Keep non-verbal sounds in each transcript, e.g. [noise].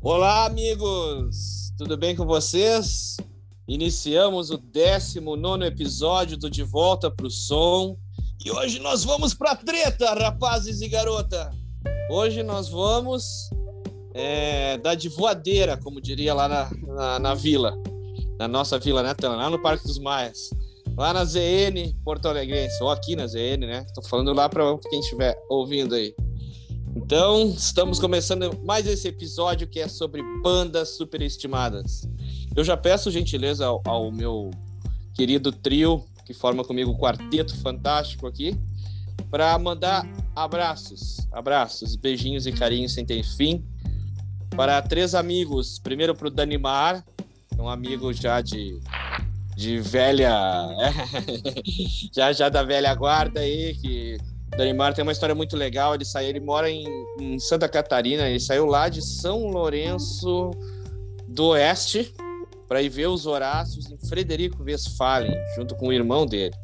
Olá, amigos! Tudo bem com vocês? Iniciamos o 19 episódio do De Volta pro Som e hoje nós vamos pra treta, rapazes e garota! Hoje nós vamos é, dar de voadeira, como diria lá na, na, na vila, na nossa vila, né, Tana? Lá no Parque dos Maias. Lá na ZN Porto Alegrense, ou aqui na ZN, né? Tô falando lá para quem estiver ouvindo aí. Então, estamos começando mais esse episódio que é sobre bandas superestimadas. Eu já peço gentileza ao, ao meu querido trio, que forma comigo o quarteto fantástico aqui, para mandar abraços, abraços, beijinhos e carinhos sem ter fim para três amigos. Primeiro para o Danimar, um amigo já de, de velha, [laughs] já já da velha guarda aí, que Danimar tem uma história muito legal. Ele saiu, ele mora em, em, Santa Catarina. Ele saiu lá de São Lourenço do Oeste para ir ver os Horácios em Frederico Westphalen, junto com o irmão dele.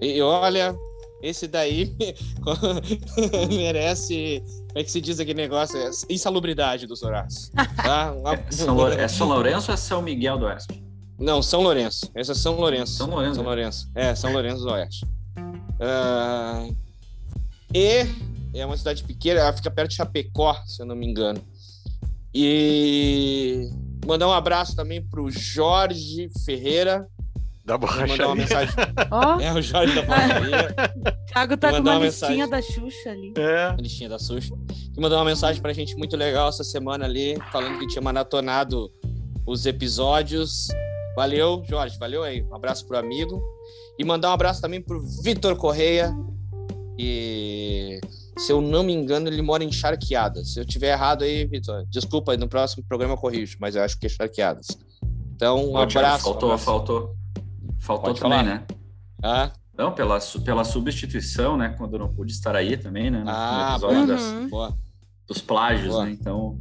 E olha, esse daí [laughs] [laughs] merece. Como é que se diz aquele negócio? É insalubridade dos Horácios. Tá? [laughs] é, São, é São Lourenço ou é São Miguel do Oeste? Não, São Lourenço. Esse é São Lourenço. São Lourenço. São Lourenço. É, São Lourenço do Oeste. Uh, e é uma cidade pequena, ela fica perto de Chapecó, se eu não me engano. E mandar um abraço também pro Jorge Ferreira. Da borracharia. Mandar uma mensagem. Oh. É, o Jorge da borracharia. Thiago tá com uma, uma listinha da Xuxa ali. É. Uma listinha da Xuxa. E mandou uma mensagem pra gente muito legal essa semana ali, falando que tinha maratonado os episódios. Valeu, Jorge, valeu aí. Um abraço pro amigo. E mandar um abraço também pro Vitor Correia, e se eu não me engano, ele mora em Charqueadas. Se eu tiver errado aí, Vitor, desculpa, no próximo programa eu corrijo, mas eu acho que é Charqueadas. Então, um abraço. Faltou, abraço. faltou. Faltou Pode também, falar. né? Ah. Não, pela, pela substituição, né? Quando eu não pude estar aí também, né? No, ah, no episódio das, dos plágios, boa. né? Então.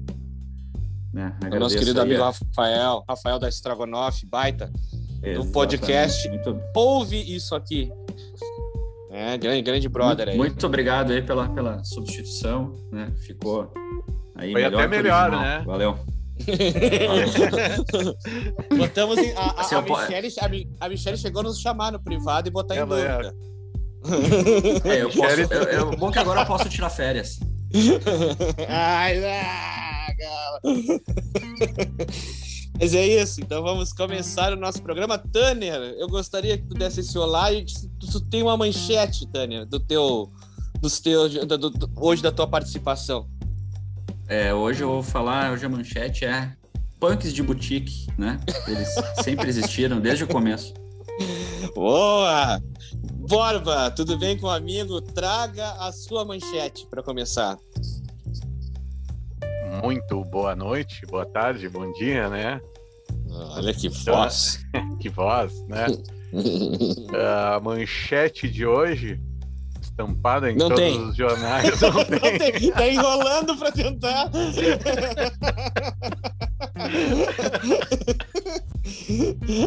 Né, o nosso querido aí, amigo Rafael, Rafael da Estragonoff, baita, do podcast. Muito... Ouve isso aqui. É, grande, grande brother aí. Muito obrigado aí pela, pela substituição, né? Ficou aí Foi melhor até melhor, né? Valeu. [laughs] Botamos em, a, a, assim, a, Michelle, a, a Michelle chegou a nos chamar no privado e botar em dúvida. É, eu posso, eu, eu, bom que agora eu posso tirar férias. [laughs] Ai, ah, cara. Mas é isso, então vamos começar o nosso programa. Tânia, eu gostaria que tu desse esse olá e tu, tu tem uma manchete, Tânia, do teu, dos teus, do, do, do, hoje da tua participação. É, hoje eu vou falar, hoje a manchete é punks de boutique, né? Eles [laughs] sempre existiram desde o começo. Boa! Borba, tudo bem com o amigo? Traga a sua manchete para começar. Muito boa noite, boa tarde, bom dia, né? Olha que voz. [laughs] que voz, né? [laughs] a manchete de hoje, estampada em não todos tem. os jornais. [laughs] Não, não tem. tem. Tá enrolando para tentar.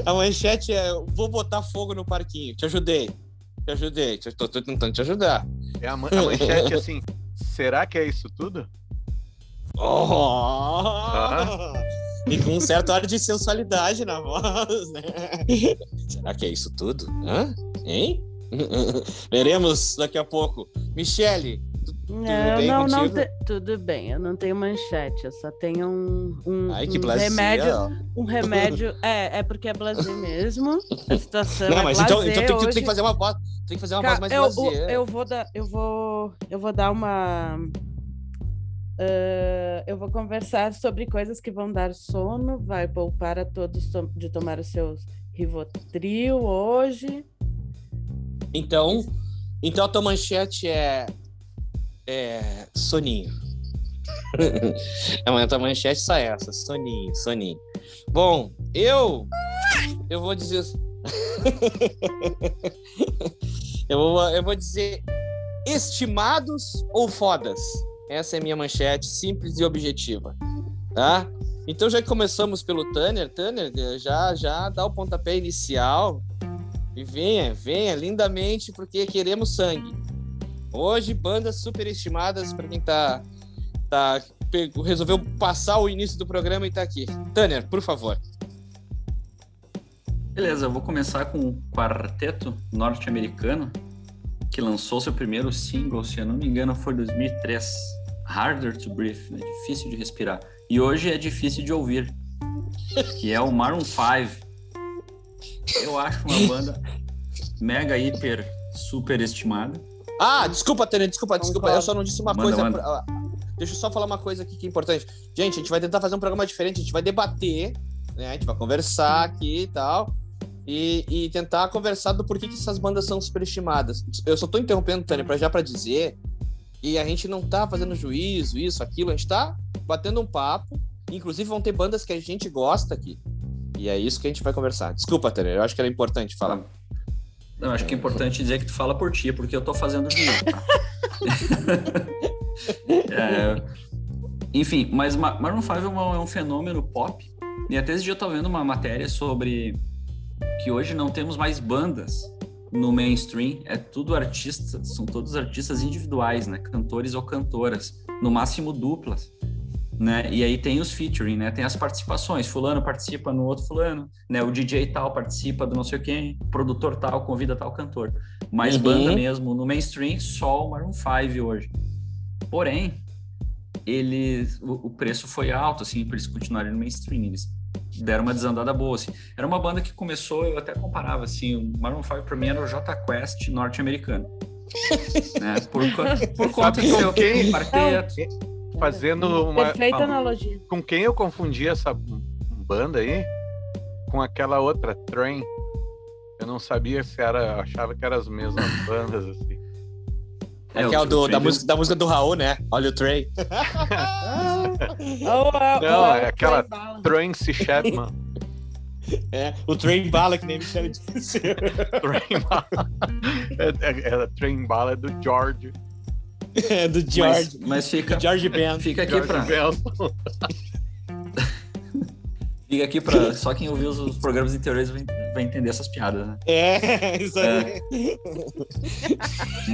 a manchete é: vou botar fogo no parquinho. Te ajudei. Te ajudei. Estou tentando te ajudar. É a, man a manchete assim: será que é isso tudo? Oh! Ah. E com um certo ar de sensualidade na voz, né? [laughs] Será que é isso tudo? Hã? Hein? [laughs] Veremos daqui a pouco. Michele, tudo bem não, não te... tudo bem. Eu não tenho manchete, eu só tenho um, um, Ai, que um remédio. Um remédio. é, é porque é blazer mesmo. [laughs] A situação não, é mas então, então tem, que, hoje... tem que fazer uma voz, tem que fazer uma Cara, voz mais eu, blazer. Eu vou dar, eu vou, eu vou dar uma Uh, eu vou conversar sobre coisas que vão dar sono, vai poupar a todos de tomar os seus Rivotril hoje. Então, então a tua manchete é, é soninho. [laughs] a tua manchete só essa, soninho, soninho. Bom, eu eu vou dizer [laughs] eu vou, eu vou dizer estimados ou fodas. Essa é minha manchete, simples e objetiva. Tá? Então já começamos pelo Tanner, Tanner já já dá o pontapé inicial e venha, venha lindamente porque queremos sangue. Hoje bandas superestimadas para quem tá tá resolveu passar o início do programa e tá aqui. Tanner, por favor. Beleza, eu vou começar com um quarteto norte-americano que lançou seu primeiro single, se eu não me engano, foi 2003. Harder to Breathe, né? difícil de respirar. E hoje é difícil de ouvir, que é o Maroon 5. Eu acho uma banda mega, hiper, super estimada. Ah, desculpa, Tânia, desculpa, desculpa. Eu só não disse uma manda, coisa. Manda. Pra... Deixa eu só falar uma coisa aqui que é importante. Gente, a gente vai tentar fazer um programa diferente, a gente vai debater, né? A gente vai conversar aqui e tal. E, e tentar conversar do porquê que essas bandas são superestimadas. Eu só tô interrompendo, Tânia, pra, já para dizer. E a gente não tá fazendo juízo, isso, aquilo, a gente tá batendo um papo. Inclusive, vão ter bandas que a gente gosta aqui. E é isso que a gente vai conversar. Desculpa, Tânia, eu acho que era importante falar. Não, acho que é importante dizer que tu fala por ti, porque eu tô fazendo juízo, tá? [laughs] é, enfim, mas Maroon 5 é, é um fenômeno pop. E até esse dia eu tava vendo uma matéria sobre que hoje não temos mais bandas no mainstream, é tudo artistas, são todos artistas individuais, né? Cantores ou cantoras, no máximo duplas né? E aí tem os featuring, né? Tem as participações, fulano participa no outro fulano, né? O DJ tal participa do não sei quem, produtor tal convida tal cantor. Mas uhum. banda mesmo, no mainstream, só o Maroon 5 hoje. Porém, eles, o, o preço foi alto, assim, para eles continuarem no mainstream. Eles deram uma desandada boa, assim. Era uma banda que começou, eu até comparava, assim, o Maroon 5 para mim era o J Quest norte-americano. [laughs] né? Por, por conta do seu quem? quarteto fazendo uma. Perfeita analogia. Com quem eu confundi essa banda aí? Com aquela outra, Train. Eu não sabia se era. achava que eram as mesmas bandas, assim. É, é que é o do, da, música, da música do Raul, né? Olha o Trey. [laughs] Não, oh, é aquela Tracy Chapman. [laughs] É, o Train Bala, que nem me chama de Train Bala. É, é, é, Train Bala é do George. [laughs] É, do George. Mas, mas fica. George Ben. Fica aqui George pra. Fica aqui pra. [laughs] Só quem ouviu os, os programas anteriores vai, vai entender essas piadas, né? É, [laughs] isso aí. É.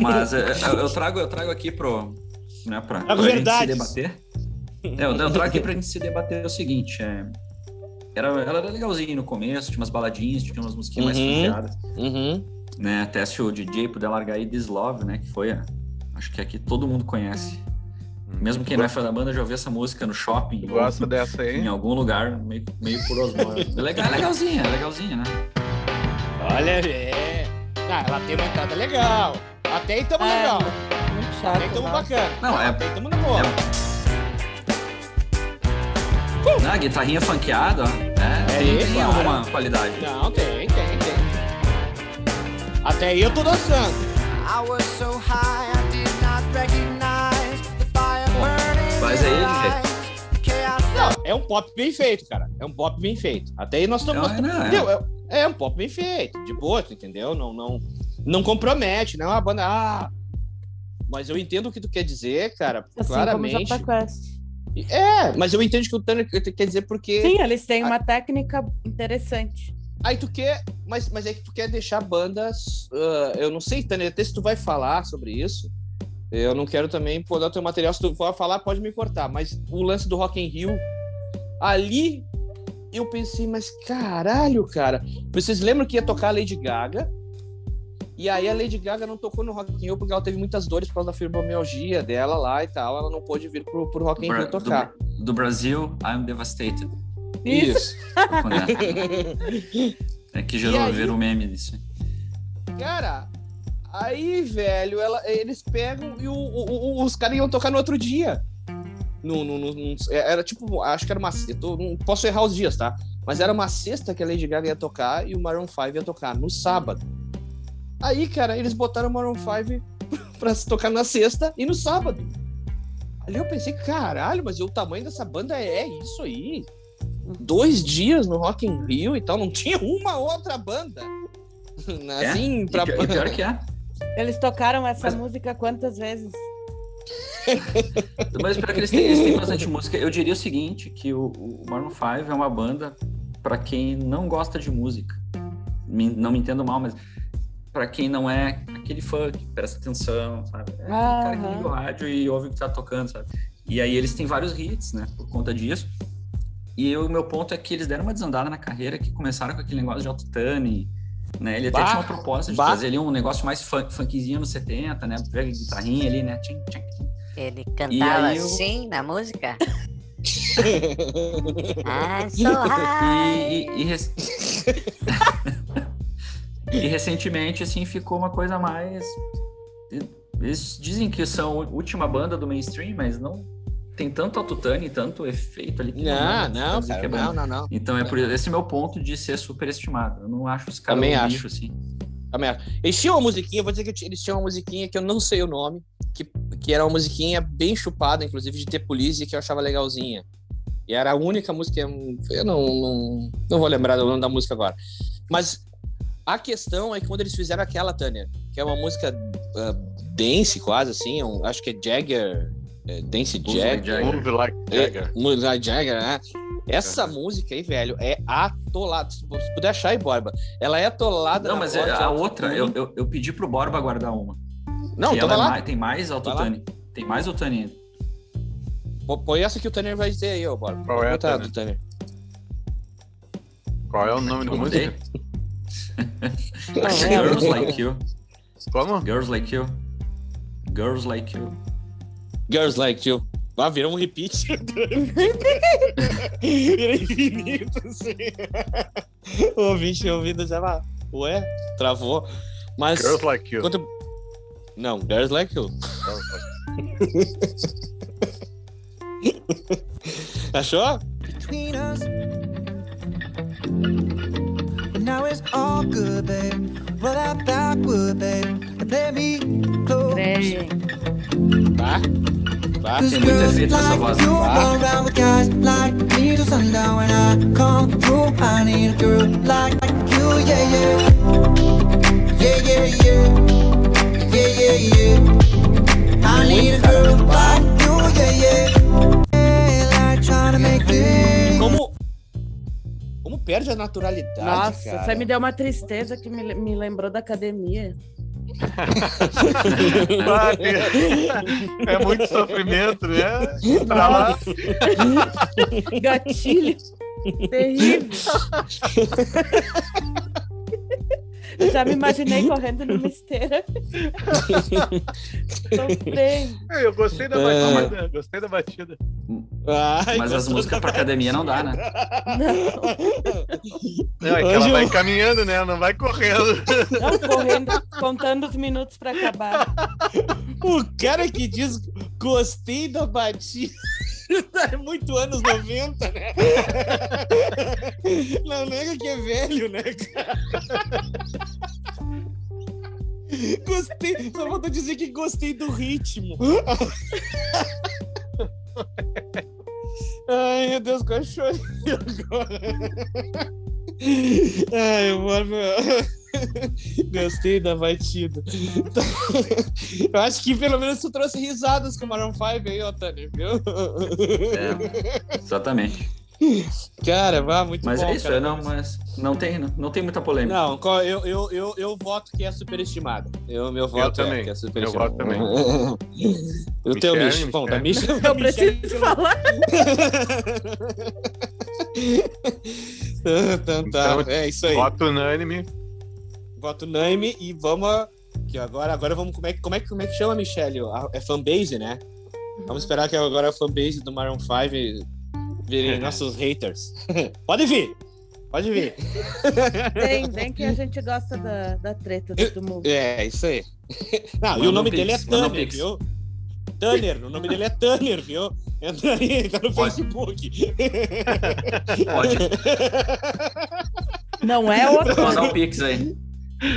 Mas é, eu trago, eu trago aqui pro. Né, pra, pra gente se debater. É, eu, eu trago aqui pra gente se debater o seguinte. É, era, ela era legalzinha no começo, tinha umas baladinhas, tinha umas musiquinhas uhum, mais funkeadas. Uhum. Né, até se o DJ puder largar aí This Love, né? Que foi a, Acho que aqui todo mundo conhece. Mesmo quem não é fã da banda já ouviu essa música no shopping. Gosta dessa aí? Em algum lugar, meio, meio por osmose. é [laughs] legal, é legalzinha, é legalzinha, né? Olha, é. Ah, ela tem uma entrada legal. Até aí tamo é, legal. Muito chato. Até aí tamo nossa. bacana. Não, é. Até aí tamo na boa. É... Uh! Não, guitarrinha funkeada, ó. É, é tem, tem claro. alguma qualidade. Não, tem, tem, tem. Até aí eu tô dançando. I was so high. É um pop bem feito, cara. É um pop bem feito. Até aí nós estamos. Não, não, é. é. é. um pop bem feito, de boa, entendeu? Não, não, não compromete, não é uma banda. Ah, mas eu entendo o que tu quer dizer, cara. Assim claramente. É, mas eu entendo o que o Tanner quer dizer porque. Sim, eles têm uma técnica interessante. Aí tu quer, mas, mas é que tu quer deixar bandas. Uh, eu não sei, Tanner, até se tu vai falar sobre isso. Eu não quero também podar o teu material. Se tu for falar, pode me cortar. Mas o lance do Rock in Rio, ali eu pensei, mas caralho, cara. Vocês lembram que ia tocar a Lady Gaga? E aí a Lady Gaga não tocou no Rock in Rio porque ela teve muitas dores por causa da fibromialgia dela lá e tal. Ela não pôde vir pro, pro Rock in Rio tocar. Do, do Brasil, I'm devastated. Isso. [laughs] é que gerou ver o meme disso. Cara, Aí, velho, ela, eles pegam e o, o, o, os caras iam tocar no outro dia. No, no, no, no, é, era tipo, acho que era uma. Eu tô, não posso errar os dias, tá? Mas era uma sexta que a Lady Gaga ia tocar e o Maroon 5 ia tocar no sábado. Aí, cara, eles botaram o Maroon 5 [laughs] pra se tocar na sexta e no sábado. Ali eu pensei, caralho, mas o tamanho dessa banda é isso aí. Dois dias no Rock in Rio e tal, não tinha uma outra banda. [laughs] Assim, é? pra... E pior que é. Eles tocaram essa Mas... música quantas vezes? Mas para que eles têm, eles têm bastante música, eu diria o seguinte, que o, o Maroon 5 é uma banda para quem não gosta de música. Não me entendo mal, mas para quem não é aquele fã que presta atenção, sabe? É ah, cara que liga o rádio e ouve o que tá tocando, sabe? E aí eles têm vários hits, né, por conta disso. E o meu ponto é que eles deram uma desandada na carreira, que começaram com aquele negócio de autotune, né? Ele até Bah, tinha uma proposta de bah. trazer ali um negócio mais funk, funkzinho nos 70, né? Pega guitarrinha ali, né? Tchim, tchim. Ele cantava eu- assim na música? [laughs] Ah, so high. E, e, e, rec- [laughs] e recentemente, assim, ficou uma coisa mais. Eles dizem que são a última banda do mainstream, mas não tem tanto autotune, tanto efeito ali. que Não, pra não, que cara, é não, não, não. Então é por esse é meu ponto de ser super estimado. Eu não acho os caras Também um acho. bicho, assim. Também acho. Eles tinham uma musiquinha, eu vou dizer que eles tinham uma musiquinha que eu não sei o nome, que, que era uma musiquinha bem chupada, inclusive de The Police, que eu achava legalzinha. E era a única música, eu não, não, não vou lembrar do nome da música agora. Mas a questão é que quando eles fizeram aquela, Tânia, que é uma música ah, dance quase, assim, um- acho que é Jagger, é, Dance Jagger. Move like Jagger. É, Move like Jagger, né? Essa música aí, velho, é atolada. Se você puder achar aí, Borba. Ela é atolada. Não, mas é- a outra, eu, eu, eu pedi pro Borba guardar uma. Não, que então é lá. mais- tem mais autotune. Tem mais autotune ainda. Põe essa que o Tanner vai dizer aí, ô Borba. Qual é a, Tanner? do Tanner. Qual é o nome da música? [laughs] [laughs] Girls. Like You. Como? Girls Like You. Girls Like You. Girls Like You. Ah, virou um repeat. Vira infinito, assim. O ouvinte ouvindo já vai. Ué, travou. Mas. Girls Like You. quanto- Não, Girls Like You. [laughs] Achou? between us. But now it's all good, babe. Roll backward, babe. And play me close. Trem. Tá. Tá. Tem efeito nessa like voz, you around with guys like me sundown. When I come through, I need a girl like you, yeah, yeah. Yeah, yeah, yeah. Perde a naturalidade. Nossa, cara. você me deu uma tristeza que me, me lembrou da academia. É muito sofrimento, né? Pra lá. Gatilho. Terrível. [laughs] Eu Já me imaginei correndo numa esteira. [laughs] Sofrendo. Eu gostei da É. batida. Gostei da batida. Ai, Mas as músicas pra academia não dá, né? Não, é que ela vai caminhando, né? Não vai correndo. Não, correndo, contando os minutos pra acabar. O cara que diz gostei da batida. [laughs] É muito anos 90, né? [laughs] Não nega que é velho, né? Gostei, só falta dizer que gostei do ritmo. Ai, meu Deus, quase chorei agora. Ai, eu vou... [laughs] Gostei da batida. [laughs] Eu acho que pelo menos tu trouxe risadas com o Maroon 5 aí, Tanner, viu? É, exatamente. Cara, vá, muito Mas bom. é isso, cara. é, não, mas não tem, não, não tem muita polêmica. Não, eu, eu, eu, eu voto que é superestimado. Eu, meu voto é também. que é Eu voto também. [laughs] o teu Michele, Mich, bom, da Michele. Mich... Eu preciso falar. então tá, Então, é isso aí. Voto unânime. Voto unânime e vamos. Que agora, agora vamos. Como é, que- como, é, que- como é que chama, Michelle? A- É fanbase, né? Vamos esperar que agora a fanbase do Maroon 5 virem [laughs] nossos haters. [laughs] Pode vir! Pode vir! Vem, vem [laughs] que a gente gosta da, da treta do tumulto. É, isso aí. Não, e Manda o nome um dele é pix, Tanner, pix. viu? Tanner, o nome dele é Tanner, viu? Entra aí, tá no Pode. Facebook. Pode, Não é outro. mandar um pix aí.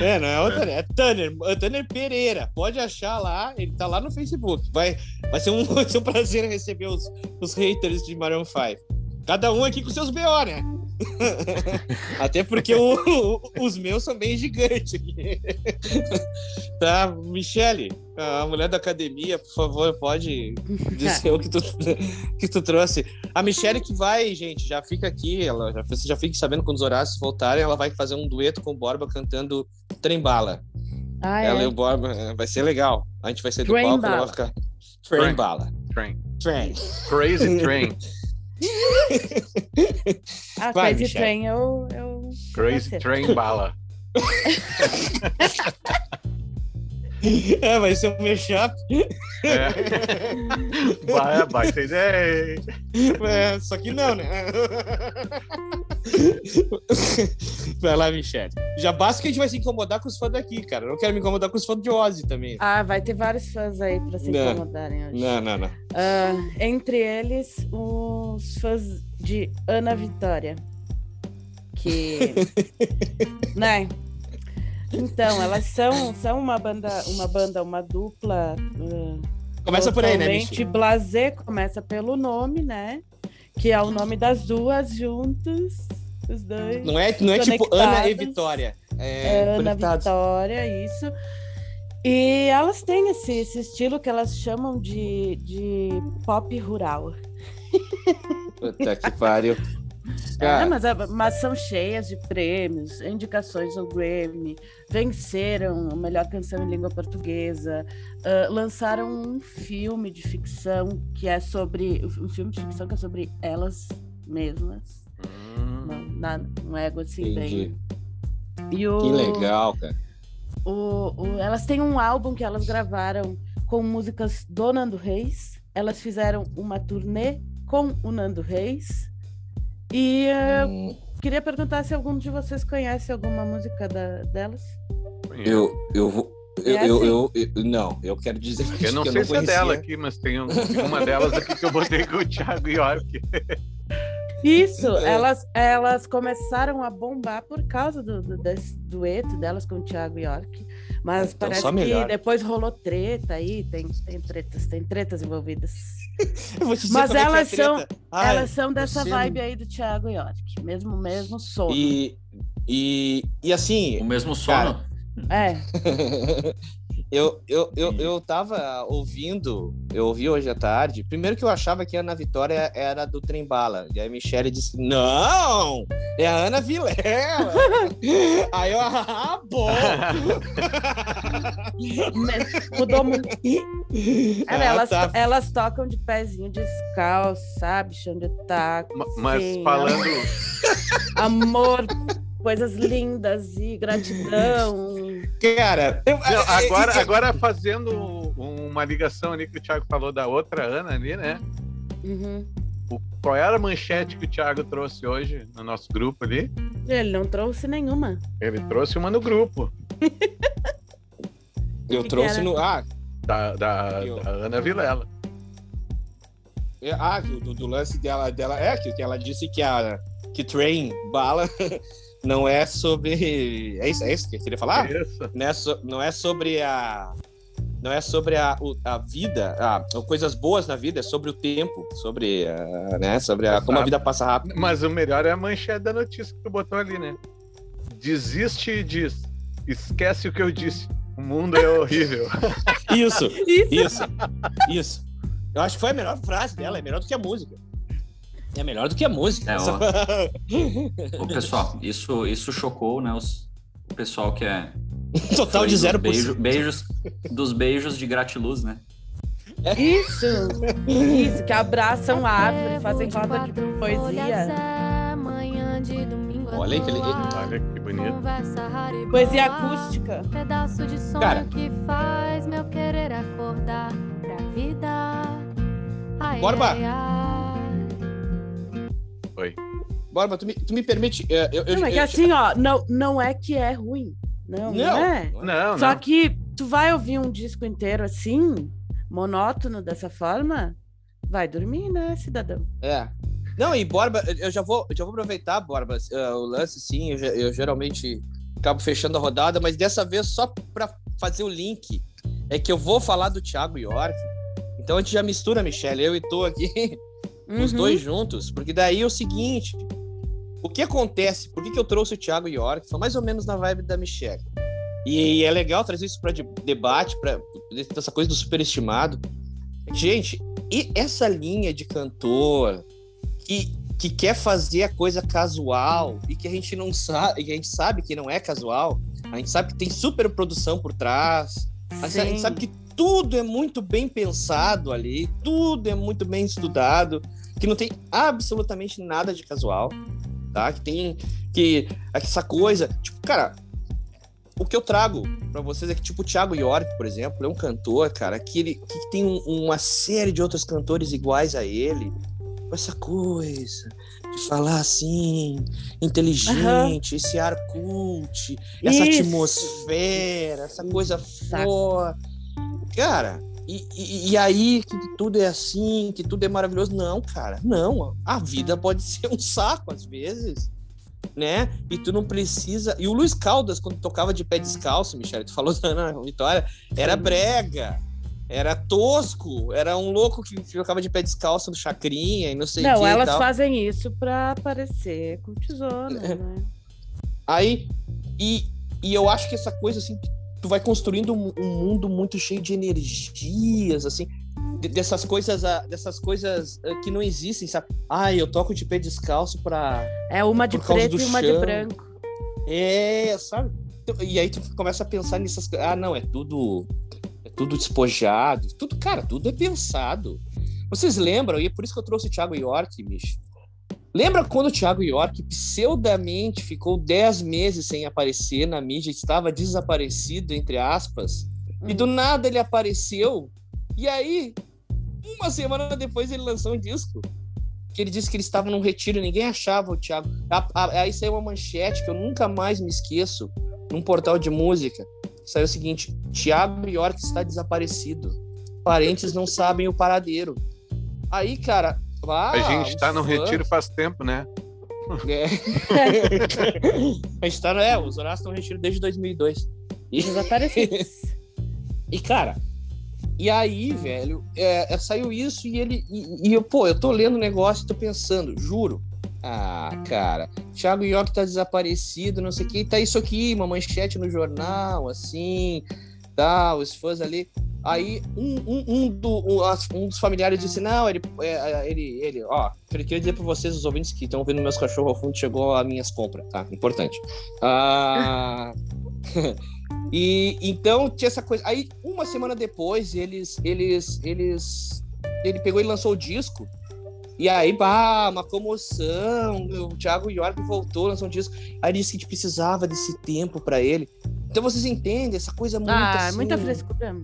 É, não é o Tanner, é Tanner, é Tanner Pereira. Pode achar lá, ele tá lá no Facebook. Vai, vai, ser, um, [laughs] vai ser um prazer receber os, os haters de Maroon 5. Cada um aqui com seus BO, né? [laughs] Até porque o- o- os meus são bem gigantes aqui. [laughs] tá, Michele, a mulher da academia, por favor, pode dizer o que tu, [laughs] que tu trouxe. A Michele que vai, gente, já fica aqui, ela já, você já fique sabendo quando os Horácios voltarem, ela vai fazer um dueto com o Borba cantando Trembala. Ah, Ela e é. o Borba, é, vai ser legal. A gente vai sair do palco, ela vai ficar... Trem. Trembala. Train. Train. Crazy Train. Ah, Vai, Crazy Michele. Train eu. eu Crazy Train Bala. [laughs] É, vai ser um mashup. É. [laughs] Vai, baita ideia. É, só que não, né? Vai lá, Michelle. Já basta que a gente vai se incomodar com os fãs daqui, cara. Eu não quero me incomodar com os fãs de Ozzy também. Ah, vai ter vários fãs aí pra se Não. incomodarem hoje. Não, não, não. Ah, entre eles, os fãs de Ana Vitória. Que. [laughs] né? Então, elas são, são uma banda, uma banda, uma dupla. ah, Começa por aí, né, Michelle? blasé, começa pelo nome, né? Que é o nome das duas juntos. Os dois. Não é, não é tipo Ana e. Vitória. É, É, Ana conectados. Vitória, isso. E elas têm esse, esse estilo que elas chamam de, de pop rural. Puta que pariu. É, mas, mas são cheias de prêmios, indicações ao Grammy, venceram a melhor canção em língua portuguesa, ah, lançaram um filme de ficção que é sobre. Um filme de ficção que é sobre elas mesmas. Hum, um ego assim Entendi. bem. O, que legal, cara. o- o- elas têm um álbum que elas gravaram com músicas do Nando Reis. Elas fizeram uma turnê com o Nando Reis. E Hum, queria perguntar se algum de vocês conhece alguma música da- delas. eu, eu vou. Eu, É eu, assim. eu, eu- não, eu quero dizer Eu [laughs] não que sei eu se não é dela aqui, mas tem um- uma delas aqui que eu botei com o Thiago York. Isso, É. elas, elas começaram a bombar por causa do, do- desse dueto delas com o Thiago York. Mas Então, parece só que depois rolou treta aí, tem, tem tretas, tem tretas envolvidas. [laughs] Mas é é elas são-. Ai, elas são dessa você- vibe aí do Thiago York, mesmo, mesmo sono. E, e, e assim, O mesmo sono. É, [laughs] [laughs] eu, eu, eu, eu tava ouvindo, eu ouvi hoje à tarde. Primeiro que eu achava que a Ana Vitória era do Trembala. E aí a Michelle disse: Não! É a Ana Vilela! [laughs] aí eu, ah, bom! me- mudou muito. [laughs] Ah, elas, tá. elas tocam de pezinho descalço, sabe? Chão de taco. Ma- Mas sim, falando. Amor, coisas lindas e gratidão. [laughs] Cara, eu, Não, é- agora, é- agora fazendo uma ligação ali que o Thiago falou da outra Ana ali, né? Uhum. O- qual era a manchete que o Thiago trouxe hoje no nosso grupo ali? Ele não trouxe nenhuma. Ele trouxe uma no grupo, [laughs] eu que trouxe era? no. Ah, da, da, da Ana Vilela. é- ah do, do lance dela, dela. É, que, que ela disse que a que Train Bala [laughs] não é sobre. É isso, é isso que eu queria falar? Isso. não é, so- não é sobre a não é sobre a, a vida, a, coisas boas na vida, é sobre o tempo, sobre, a, né, sobre a, como a vida passa rápido. Mas o melhor é a manchete da notícia que tu botou ali, né? Desiste e diz. Esquece o que eu disse. O mundo é horrível. [laughs] Isso, Isso. isso, isso. Eu acho que foi a melhor frase dela, é melhor do que a música. É melhor do que a música. É, Essa- Ô, pessoal, isso, isso chocou, né? os- o pessoal que é. [laughs] Total foi de zero beijo- beijos Dos beijos de gratiluz, né? Isso. Isso, que abraçam a árvore, fazem roda de poesia. Olha aí que ele- Olha que bonito. Poesia acústica. Pedaço de sonho Cara. que faz meu querer acordar pra vida. Ai, Borba. Ai. Borba, tu me, tu me permite. é, Eu, eu, Não, é que eu- assim, ó, não, não é que é ruim. Não, não, Não, é. Não, Só não. que tu vai ouvir um disco inteiro assim, monótono dessa forma, vai dormir, né, cidadão? É. Não, e Borba, eu já vou, eu já vou aproveitar, Borba, eh, o lance, sim, eu, eu geralmente acabo fechando a rodada, mas dessa vez só pra fazer o link, é que eu vou falar do Thiago York. Então a gente já mistura, Michelle, eu e tu aqui, [laughs] os Uhum. dois juntos, porque daí é o seguinte, o que acontece, por que, que eu trouxe o Thiago York? Foi mais ou menos na vibe da Michelle. E, é legal trazer isso para debate, para essa coisa do superestimado. Gente, e essa linha de cantor que, que quer fazer a coisa casual e que a gente não sabe, que a gente sabe que não é casual, a gente sabe que tem super produção por trás, a gente, a gente sabe que tudo é muito bem pensado ali, tudo é muito bem estudado, que não tem absolutamente nada de casual, tá? Que tem que essa coisa, tipo, cara, o que eu trago pra vocês é que, tipo, o Thiago York, por exemplo, é um cantor, cara, que, ele, que tem um- uma série de outros cantores iguais a ele, com essa coisa de falar assim, inteligente, esse ar cult, essa Isso. atmosfera, essa coisa forte. Cara, e, e- e aí que tudo é assim, que tudo é maravilhoso. Não, cara, não. A vida pode [laughs] ser um saco às vezes, né? E tu não precisa. E o Luiz Caldas, quando tocava de pé descalço, Michele, tu falou [laughs] da Ana Vitória, era brega. Era tosco, era um louco que tocava de pé descalço no chacrinha e não sei o Não, que. e elas fazem isso pra aparecer com tesoura, É. né? Aí, e, e eu acho que essa coisa, assim, tu vai construindo um, um mundo muito cheio de energias, assim, de- dessas coisas, ah, dessas coisas ah, que não existem, sabe? Ah, eu toco de pé descalço pra. É uma de preto e uma de chão. branco. É, sabe? Então, E aí tu começa a pensar nessas coisas. Ah, não, é tudo. É tudo despojado. Tudo, cara, tudo é pensado. Vocês lembram, e é por isso que eu trouxe o Thiago York, bicho. Lembra quando o Thiago York pseudamente ficou 10 meses sem aparecer na mídia, estava desaparecido, entre aspas, e do nada ele apareceu, e aí, uma semana depois ele lançou um disco, que ele disse que ele estava num retiro, ninguém achava o Thiago. Aí saiu uma manchete que eu nunca mais me esqueço, num portal de música, saiu o seguinte, Thiago York está desaparecido, parentes não sabem o paradeiro. Aí, cara... ah, [laughs] a gente tá no fãs- retiro faz tempo, né? é. a gente tá, é, os Horácios estão no retiro desde 2002. E, Desaparecidos. [laughs] e, cara, e aí, velho, é, é, saiu isso e ele. E, e eu, pô, eu tô lendo o negócio e tô pensando, juro. Ah, cara, Thiago York tá desaparecido, não sei o que, e tá isso aqui, uma manchete no jornal, assim, tá, os fãs ali. Aí um, um, um, do- um, dos familiares disse: Não, ele, é, ele, ele, ó, eu queria dizer pra vocês, os ouvintes que estão ouvindo meus cachorros ao fundo, chegou as minhas compras, tá? Importante. Ah, [laughs] e então tinha essa coisa. Aí, uma semana depois, eles, eles, eles, ele pegou e lançou o disco. E aí, pá, uma comoção. O Thiago York voltou, lançou um disco. Aí disse que a gente precisava desse tempo pra ele. Então vocês entendem essa coisa muito ah, assim, muita frescura.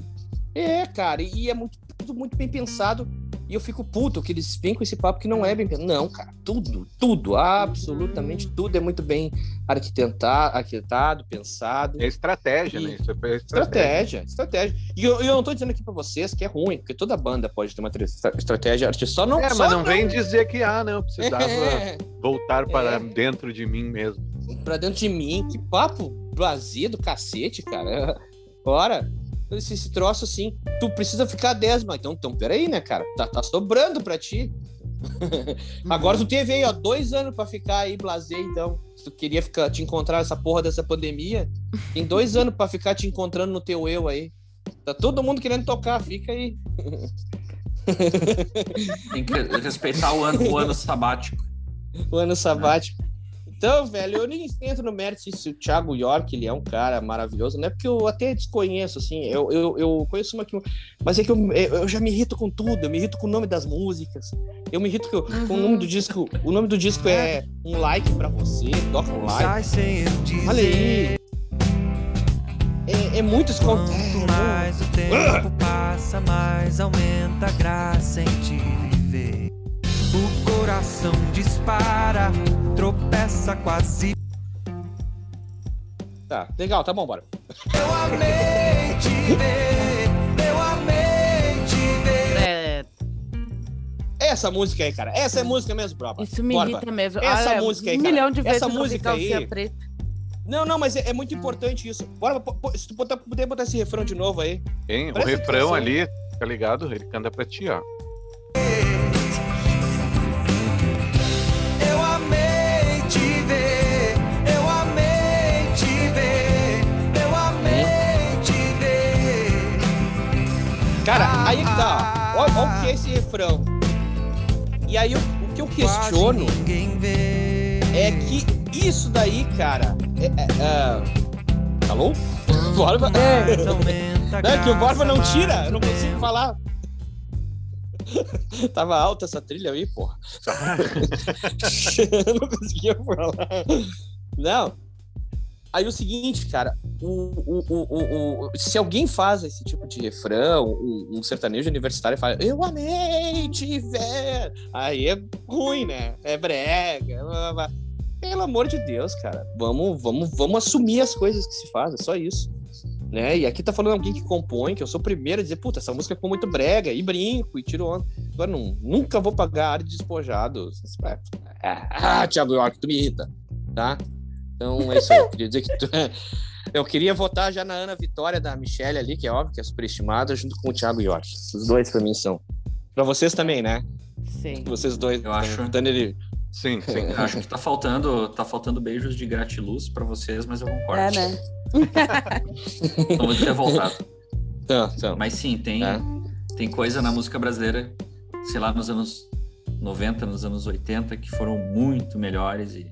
é, cara, e é muito, tudo muito bem pensado. E eu fico puto que eles vêm com esse papo que não é bem. Não, cara, tudo, tudo, absolutamente tudo é muito bem arquitetado, arquitetado pensado. É estratégia, E- né? Isso é estratégia. Estratégia, estratégia. E eu, eu não tô dizendo aqui pra vocês que é ruim, porque toda banda pode ter uma tra- estra- estratégia artística. Só não, É, só mas não vem dizer que, ah, não, eu precisava [laughs] É, voltar para É. dentro de mim mesmo. pra dentro de mim. Que papo vazio do cacete, cara. Ora, esse, esse troço assim, tu precisa ficar 10, mas então, então peraí, né, cara? Tá, tá sobrando pra ti. [laughs] Agora tu teve aí, ó, dois anos pra ficar aí, blazer, então. Se tu queria ficar, te encontrar essa porra dessa pandemia, tem dois anos pra ficar te encontrando no teu eu aí. Tá todo mundo querendo tocar, fica aí. Tem que respeitar o ano, o ano sabático. [laughs] o ano sabático. Então, velho, eu nem entro no mérito se- o Thiago York ele é um cara maravilhoso, não é porque eu até desconheço, assim, eu, eu, eu conheço uma que. Mas é que eu, eu já me irrito com tudo, eu me irrito com o nome das músicas, eu me irrito com, com o nome do disco. O nome do disco é Um Like pra Você, toca um like. Olha aí. É, é muito escondido. Quanto mais o tempo passa, mais aumenta a graça em te viver. O coração dispara, tropeça quase. Tá, legal, tá bom, bora. Eu amei te ver, eu amei te ver. É, Essa música aí, cara, essa é música mesmo, própria. isso me Bora, irrita bora. mesmo. Essa Olha, música aí, Um cara, milhão de vezes essa música aí- calcinha preta. Não, não, mas é, é muito importante isso. Bora, se tu botar, puder botar esse refrão de novo aí. Hein? O refrão atenção. ali, tá ligado? Ele canta pra ti, ó. Cara, aí que tá. Olha, olha o que é esse refrão. E aí o, o que eu questiono é que isso daí, cara. É, é, é... Alô? Aumenta Não, é que o Borba não tira, eu não consigo falar. [laughs] Tava alta essa trilha aí, porra. [laughs] [laughs] eu não conseguia falar. Não. Aí o seguinte, cara, o, o, o, se alguém faz esse tipo de refrão, um, um sertanejo universitário fala, eu amei te ver, aí é ruim, né? É brega. blá, blá, blá. Pelo amor de Deus, cara, vamos, vamos, vamos assumir as coisas que se fazem, é só isso. Né? E aqui tá falando alguém que compõe, que eu sou o primeiro a dizer, puta, essa música ficou muito brega, e brinco, e tiro onda. Agora, não, nunca vou pagar área de despojado. [laughs] Ah, Thiago York, tu me irrita, tá? Então é isso aí. Eu queria dizer que tu... Eu queria votar já na Ana Vitória da Michelle ali, que é óbvio que é superestimada, junto com o Thiago York. Os dois pra mim são. Pra vocês também, né? Sim. Vocês dois. Eu acho. Votando ele. Sim, sim. Eu acho que tá faltando, tá faltando beijos de gratiluz pra vocês, mas eu concordo. É, né? Tô muito revoltado. Então, então. Mas sim, tem, É. tem coisa na música brasileira, sei lá, nos anos 90, nos anos 80, que foram muito melhores e.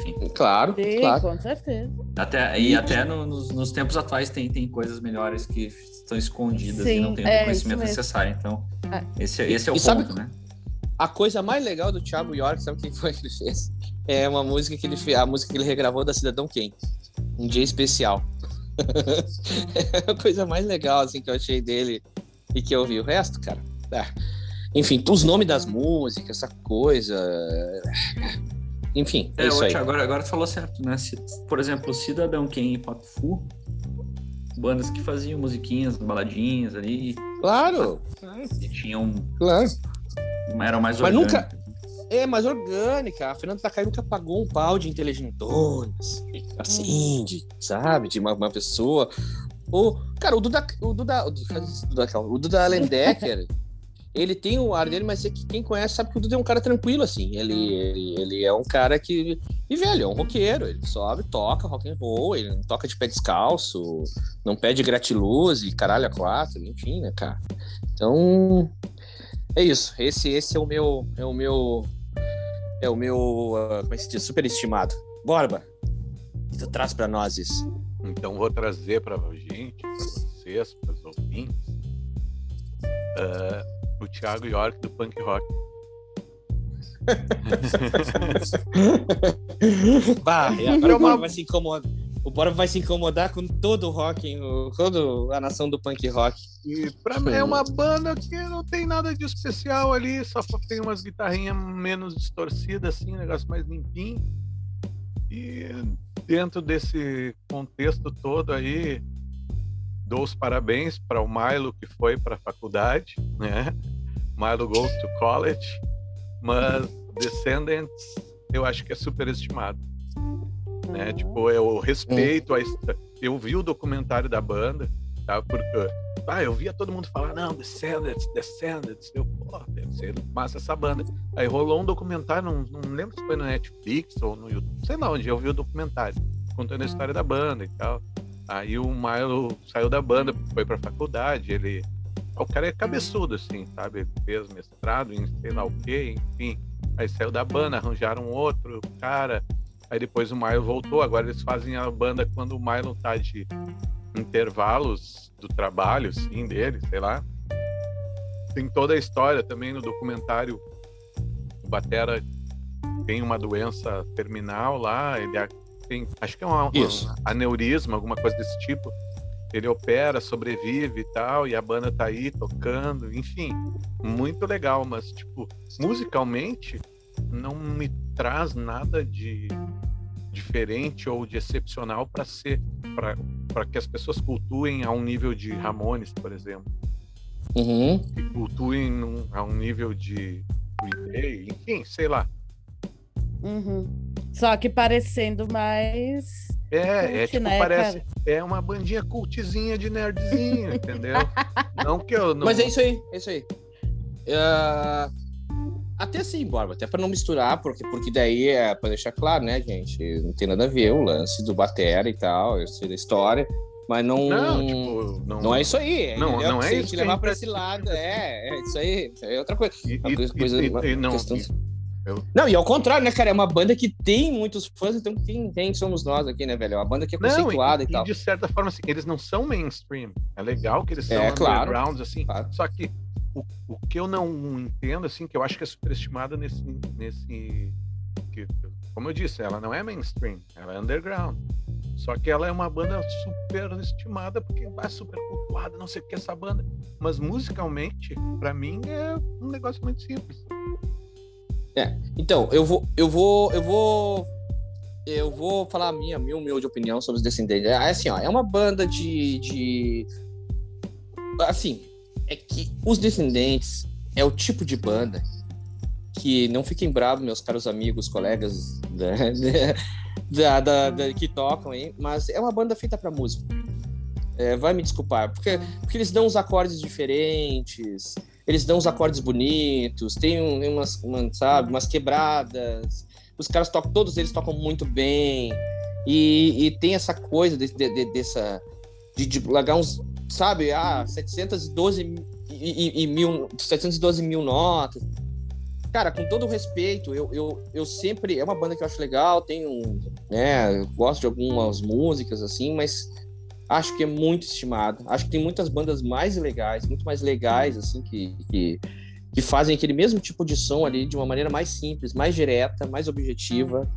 Enfim. Claro, Sim, claro. com certeza. Até, e até no- nos, nos tempos atuais tem, tem coisas melhores que estão escondidas e Sim, não tem o é, reconhecimento isso mesmo. necessário. Então, É. esse, esse é o E sabe- ponto, né? A coisa mais legal do Thiago York, sabe o que foi que ele fez? É uma música que ele fez, a música que ele regravou da Cidadão Quem. Um dia especial. [laughs] é a coisa mais legal assim que eu achei dele e que eu vi. O resto, cara. ah. Enfim, os nomes das músicas, essa coisa. Enfim, é, É, isso aí. Agora, agora tu falou certo, né? Se- por exemplo, Cidadão Quem e Pato Fu, bandas que faziam musiquinhas, baladinhas ali, Claro, e tinham. claro. eram mais Mas nunca- orgânicas. É mais orgânica. A Fernanda Takai nunca pagou um pau de inteligentones, assim, de, sabe, de uma, uma pessoa. O, cara, o Duda, o Duda, o Duda, calma, o Duda Lendecker, [laughs] ele tem o ar dele, mas é que quem conhece sabe que o Duda é um cara tranquilo, assim. Ele, ele, ele é um cara que. E, velho, é um roqueiro. Ele sobe, toca rock and roll, ele não toca de pé descalço, não pede gratiluz e caralho a quatro, enfim, né, cara? Então. É isso. Esse, esse é o meu. É o meu. É o meu. ah, como é que se diz? Superestimado. Borba. O que tu traz pra nós isso? Então vou trazer para gente, para vocês, para os ouvintes, ah, o Thiago York do punk rock. [laughs] bah, agora o Borba vai se incomodar. O Borba vai se incomodar com todo o rock, toda a nação do punk rock. E pra mim é uma banda que não tem nada de especial ali, só tem umas guitarrinhas menos distorcidas, assim, um negócio mais limpinho. E dentro desse contexto todo aí, dou os parabéns para o Milo que foi para a faculdade, né? Milo goes to college, mas Descendants eu acho que é superestimado né? Tipo, eu respeito a eu vi o documentário da banda, tá? Porque ah, eu via todo mundo falar, não, Descendants, Descendants. Eu, pô, deve ser massa essa banda. Aí rolou um documentário, não, não lembro se foi no Netflix ou no YouTube, sei lá onde eu vi o documentário, contando a história da banda e tal. Aí o Milo saiu da banda, foi pra faculdade, ele. O cara é cabeçudo, assim, sabe? Ele fez mestrado em sei lá o quê, enfim. Aí saiu da banda, arranjaram outro cara. Aí depois o Milo voltou. Agora eles fazem a banda quando o Milo tá de intervalos do trabalho, sim, dele, sei lá. Tem toda a história também no documentário. O Batera tem uma doença terminal lá, ele tem, acho que é Isso. um aneurisma, alguma coisa desse tipo. Ele opera, sobrevive e tal, e a banda tá aí tocando, enfim, muito legal, mas tipo, musicalmente não me traz nada de diferente ou de excepcional para ser para que as pessoas cultuem a um nível de Ramones, por exemplo, Uhum. e cultuem num- a um nível de enfim, sei lá. Uhum. Só que parecendo mais. É, é Cult, tipo, né, parece é uma bandinha cultzinha de nerdzinho, [laughs] entendeu? Não que eu não Mas é isso aí, é isso aí. Ah, até assim, Borba, até pra não misturar, porque, porque daí é pra deixar claro, né, gente? Não tem nada a ver o lance do Batera e tal, eu sei da história, mas não. não, tipo, não, Não é isso aí. Não, entendeu? não é Se a isso a levar tá esse lado, é, é isso aí. isso aí É outra coisa. E, Uma e- coisa- coisa- e- uma e não, questão- e- eu- Não, e ao contrário, né, cara? É uma banda que tem muitos fãs, então quem, quem somos nós aqui, né, velho? É uma banda que é Não, conceituada e, e, tal. de certa forma, assim, eles não são mainstream. É legal que eles são É, claro. undergrounds, assim. Claro. Só que o, o que eu não entendo, assim, que eu acho que é superestimada nesse. nesse que, como eu disse, ela não é mainstream, ela é underground. Só que ela é uma banda super estimada, porque é super cultuada, não sei o que essa banda. Mas musicalmente, pra mim, é um negócio muito simples. Então, eu vou, eu vou, eu vou, eu vou falar a minha, minha humilde opinião sobre os Descendentes. É assim, ó, é uma banda de, de, assim, é que os Descendentes é o tipo de banda que não fiquem bravos, meus caros amigos, colegas [laughs] né, da, da- da- que tocam aí, mas é uma banda feita para música. É, vai me desculpar, porque, porque eles dão uns acordes diferentes, eles dão uns acordes bonitos, tem um- umas, uma, sabe, umas quebradas. Os caras tocam, todos eles tocam muito bem. E, e tem essa coisa de, de- de- dessa de, de largar uns, sabe, ah, 712 mi- e, e- e mil, 712 mil notas. Cara, com todo respeito, eu, eu, eu sempre. É uma banda que eu acho legal, tenho. Né, eu gosto de algumas músicas, assim, mas acho que é muito estimado. Acho que tem muitas bandas mais legais, muito mais legais, assim, que, que, que fazem aquele mesmo tipo de som ali de uma maneira mais simples, mais direta, mais objetiva.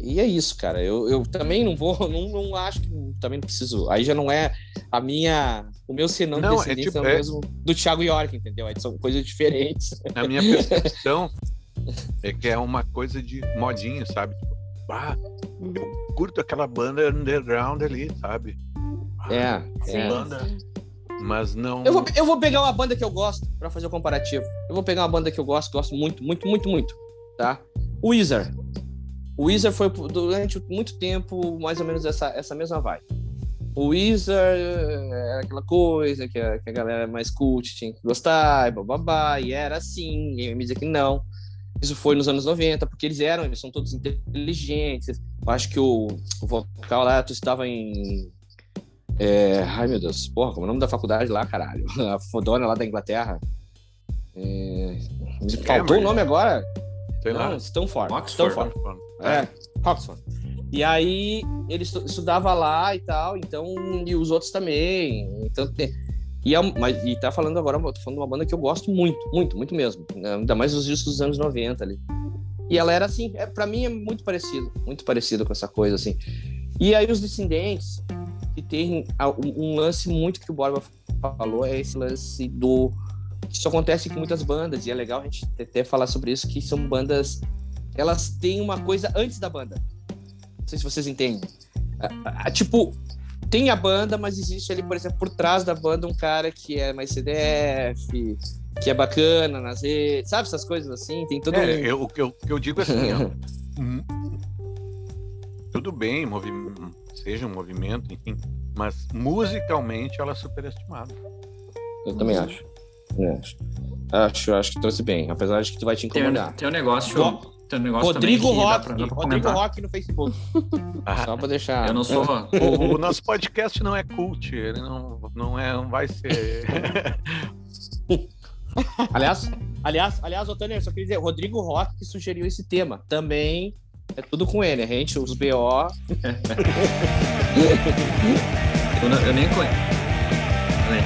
E é isso, cara. Eu, eu também não vou, [laughs] não, não acho que também não preciso. Aí já não é a minha. O meu senão de Não, é descendência tipo- é o é- mesmo do Thiago York, entendeu? São coisas diferentes. A minha percepção [laughs] é que é uma coisa de modinha, sabe? Tipo, ah, eu curto aquela banda underground ali, sabe? Ah, É, essa é. banda. Mas não. Eu vou, eu vou pegar uma banda que eu gosto pra fazer o comparativo. Eu vou pegar uma banda que eu gosto, gosto muito, muito, muito, muito, tá? O Weezer. O Weezer foi durante muito tempo mais ou menos essa, essa mesma vibe. O Weezer era aquela coisa que a, que a galera mais cult tinha que gostar, e bababá, e era assim, vai me dizer que não. Isso foi nos anos 90, porque eles eram, eles são todos inteligentes. Eu acho que o, o vocal lá, tu estava em é, ai, meu Deus. Porra, como é o nome da faculdade lá, caralho? [laughs] A fodona lá da Inglaterra. É, me faltou o nome agora? sei lá. Não, Stanford. Oxford. Stanford. Oxford. É, Oxford. E aí, ele estu- estudava lá e tal, então, e os outros também. Então, e, é, mas, e tá falando agora, eu tô falando de uma banda que eu gosto muito, muito, muito mesmo. né? Ainda mais os discos dos anos 90 ali. E ela era assim, é, para mim é muito parecido, muito parecido com essa coisa assim. E aí os Descendentes, que tem um, lance muito que o Borba falou, é esse lance do. Isso acontece com muitas bandas, e é legal a gente até falar sobre isso, que são bandas. Elas têm uma coisa antes da banda. Não sei se vocês entendem. Tipo, tem a banda, mas existe ali, por exemplo, por trás da banda um cara que é mais CDF, que é bacana nas redes, sabe essas coisas assim? Tem todo É, um- eu, o, que eu, que eu digo é assim, ó, [laughs] hum, tudo bem, movi seja um movimento, enfim, mas musicalmente ela é superestimada. Eu também acho. Eu acho. Acho, acho que trouxe bem, apesar de que tu vai te Tem, incomodar. tem um negócio. Go- Tem um negócio Rodrigo Rock, Rodrigo comentar. Rock no Facebook. Ah. Só pra deixar. Eu não sou. O, o [laughs] nosso podcast não é cult, ele não, não, é, não vai ser. Aliás, aliás, aliás, ô Tanner, só queria dizer, Rodrigo Rock que sugeriu esse tema. Também é tudo com ele, a gente, os BO. [laughs] Eu, não- eu nem conheço. Nem.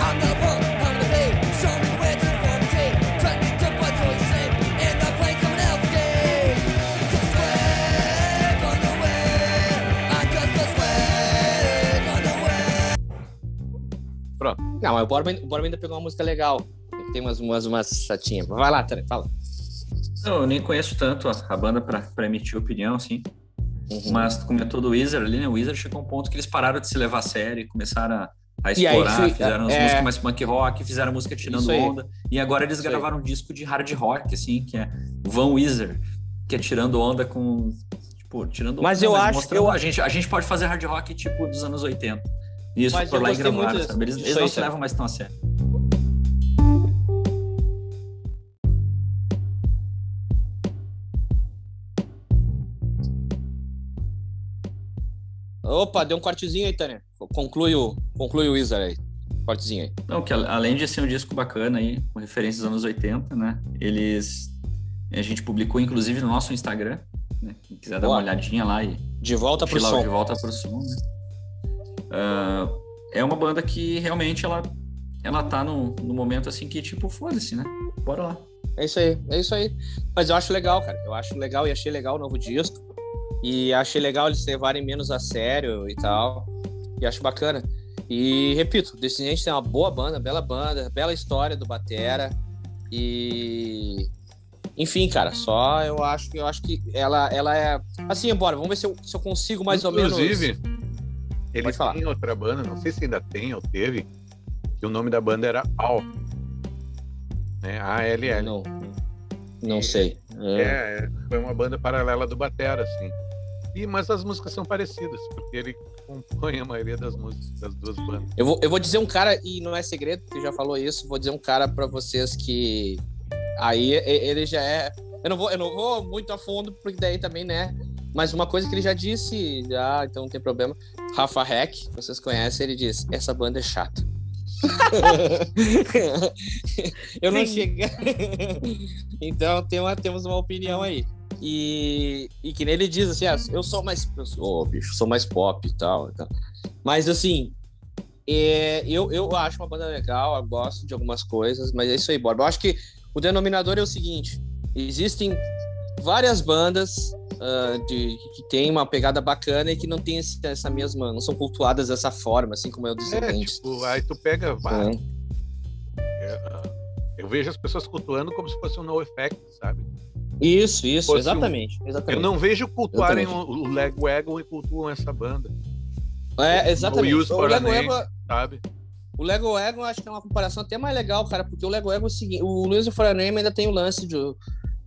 I'm the book, I'm the beat. Show me where to form team. Turn me to what to sing. And I play someone else's game. Just square, gone away. I'm just a square, gone away. Não, mas o Borba, o Borba ainda pegou uma música legal. Tem umas, umas, umas chatinhas. Vai lá, fala. Eu nem conheço tanto a, banda pra emitir opinião, assim. Uhum. Mas tu comentou do Weezer ali, né? O Weezer chegou a um ponto que eles pararam de se levar a sério e começaram a, a E aí, explorar, fi- fizeram as é- músicas mais punk rock, fizeram música tirando aí. onda. E agora eles Isso aí. gravaram um disco de hard rock, assim, que é Van Weezer, que é tirando onda com. Tipo, tirando Mas onda, eu acho- mostrando, eu- a, gente, a gente pode fazer hard rock tipo dos anos 80. E isso Mas por lá e muito sabe? Eles, eles aí, não se levam mais tão a sério. Opa, deu um cortezinho aí, Tanner. Conclui o, conclui o Wizard aí. Cortezinho aí. Não, que além de ser um disco bacana aí, com referências dos anos 80, né? Eles. A gente publicou, inclusive, no nosso Instagram, né? Quem quiser dar Boa. uma olhadinha lá e De volta pro lá o som. de volta pro som, né? Ah, é uma banda que realmente ela, ela tá no, no momento assim que, tipo, foda-se, né? Bora lá. É isso aí, é isso aí. Mas eu acho legal, cara. Eu acho legal e achei legal o novo disco. E achei legal eles levarem menos a sério e tal. E acho bacana. E repito, Descendente tem uma boa banda, bela banda, bela história do Batera. E. Enfim, cara, só eu acho que eu acho que ela, ela é. Assim, embora, vamos ver se eu, se eu consigo mais ou menos. Inclusive, ele Pode falar. tem outra banda, não sei se ainda tem ou teve, que o nome da banda era AL. Né? A-L-L. Não, não sei. É, é, foi uma banda paralela do Batera, assim. E, mas as músicas são parecidas, porque ele compõe a maioria das músicas das duas bandas. Eu vou, eu vou dizer um cara, e não é segredo, porque já falou isso, vou dizer um cara pra vocês que aí ele já é. Eu não vou, eu não vou muito a fundo, porque daí também, né? Mas uma coisa que ele já disse, já, então não tem problema. Rafa Heck, vocês conhecem, ele diz: essa banda é chata. [laughs] eu não Sim. cheguei. [laughs] então tem uma, temos uma opinião aí. E, e que nem ele diz assim: ah, eu sou mais. Eu sou, bicho, sou mais pop e tal. e tal. Mas assim, é, eu, eu acho uma banda legal, eu gosto de algumas coisas, mas é isso aí, Borba. Eu acho que o denominador é o seguinte: existem várias bandas ah, de, que tem uma pegada bacana e que não tem esse- essa mesma, não são cultuadas dessa forma, assim como é o É, Descendentes. tipo, aí tu pega. vai, É. é, eu vejo as pessoas cultuando como se fosse um no effect, sabe? Isso, isso, Fosse um- exatamente. Eu exatamente. não vejo cultuarem o, Exatamente. o Lego Wagon e cultuam essa banda, É, exatamente. O O Lego a Ego, sabe? o Lego Ego eu acho que é uma comparação até mais legal, cara, porque o Lego Ego é o seguinte, o Luiz for a Name ainda tem o lance de,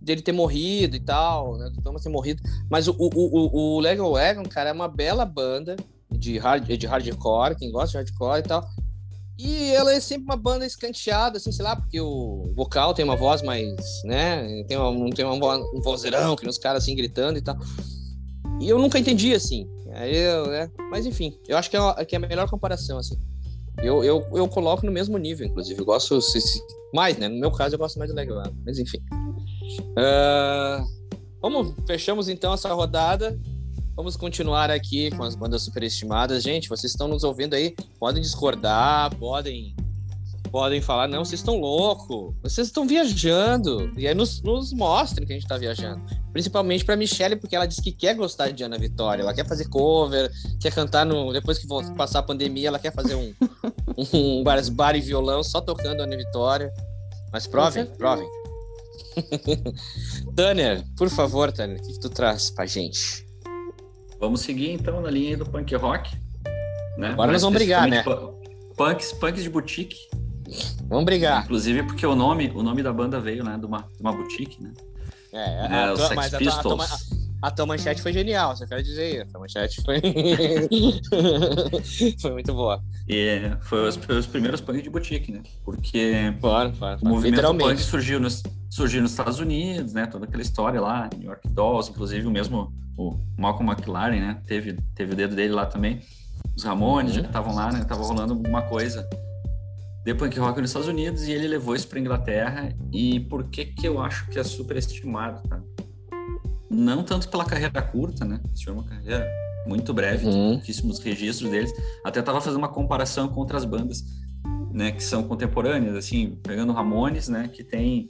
dele ter morrido e tal, né, do Thomas ter morrido, mas o, o, o, o Lego Wagon, cara, é uma bela banda de, hard, de hardcore, quem gosta de hardcore e tal, e ela é sempre uma banda escanteada, assim, sei lá, porque o vocal tem uma voz mais, né, tem uma, tem uma, um vozeirão, que os caras assim gritando e tal, e eu nunca entendi, assim, aí eu, né, mas enfim, eu acho que é, a- que é a melhor comparação, assim. Eu, eu, eu coloco no mesmo nível, inclusive. Eu gosto se- se- mais, né? No meu caso, eu gosto mais do Lego Wagon, Mas enfim. Ah, vamos, fechamos então essa rodada. Vamos continuar aqui com as bandas superestimadas. Gente, vocês estão nos ouvindo aí, podem discordar, podem podem falar, não, vocês estão loucos, vocês estão viajando. E aí nos, nos mostrem que a gente tá viajando. Principalmente pra Michelle, porque ela disse que quer gostar de Ana Vitória. Ela quer fazer cover, quer cantar no. Depois que passar a pandemia, ela quer fazer [laughs] um, um bar, bar e violão só tocando Ana Vitória. Mas provem, provem. [laughs] Tanner, por favor, Tanner, o que, que tu traz pra gente? Vamos seguir então na linha aí do punk rock. Né? Agora Mais nós vamos brigar, né? Punks, punks de boutique. Vamos brigar. Inclusive porque o nome, o nome da banda veio, né, de uma, de uma boutique, né? É, É, a os Sex mas a a, Pistols. A tua manchete foi genial, só quero dizer isso. A manchete foi. [laughs] foi muito boa. E foi os, os primeiros punks de boutique, né? Porque Bora, bora, o bora. movimento punk surgiu nos, surgiu nos Estados Unidos, né? Toda aquela história lá, New York Dolls, inclusive o mesmo o Malcolm McLaren, né? Teve, teve o dedo dele lá também. Os Ramones Uhum. já estavam lá, né? Tava rolando alguma coisa de punk rock nos Estados Unidos e ele levou isso para Inglaterra. E por que que eu acho que é superestimado, tá? Não tanto pela carreira curta, né? Isso foi uma carreira muito breve, Uhum. pouquíssimos registros deles. Até tava fazendo uma comparação com outras bandas, né, que são contemporâneas, assim, pegando Ramones, né, que tem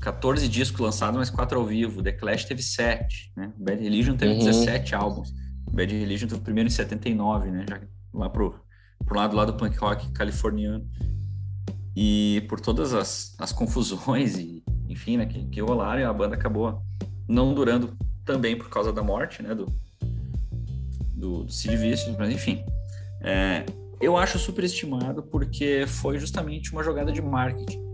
14 discos lançados, mas 4 ao vivo. The Clash teve 7, né? Bad Religion teve Uhum. 17 álbuns. Bad Religion teve o primeiro em 79, né? Já lá pro, pro lado lá do punk rock californiano. E por todas as, as confusões e, enfim, né, que, que rolaram, a banda acabou não durando também por causa da morte, né, do, do, do Sid Vicious, mas enfim. É, eu acho superestimado porque foi justamente uma jogada de marketing.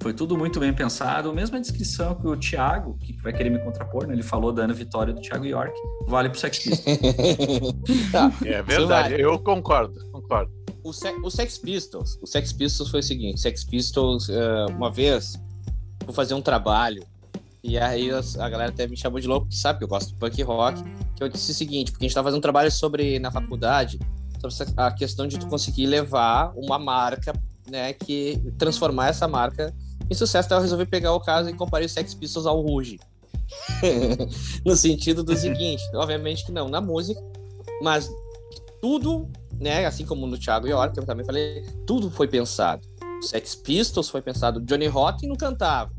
Foi tudo muito bem pensado. Mesma descrição que o Thiago, que vai querer me contrapor, né? ele falou da Ana Vitória do Thiago York, vale pro Sex Pistols. [laughs] tá. É verdade, eu concordo, concordo. O, Se- o Sex Pistols, o Sex Pistols foi o seguinte, Sex Pistols, eh, uma vez, vou fazer um trabalho, e aí a galera até me chamou de louco, porque sabe que eu gosto de punk rock, que eu disse o seguinte, porque a gente tava fazendo um trabalho sobre, na faculdade, sobre a questão de tu conseguir levar uma marca, né, que transformar essa marca em sucesso, então eu resolvi pegar o caso e comparei o Sex Pistols ao Ruge. [laughs] no sentido do seguinte, obviamente que não na música, mas tudo, né? Assim como no Thiago York, que eu também falei, tudo foi pensado. Sex Pistols foi pensado. Johnny Rotten não cantava,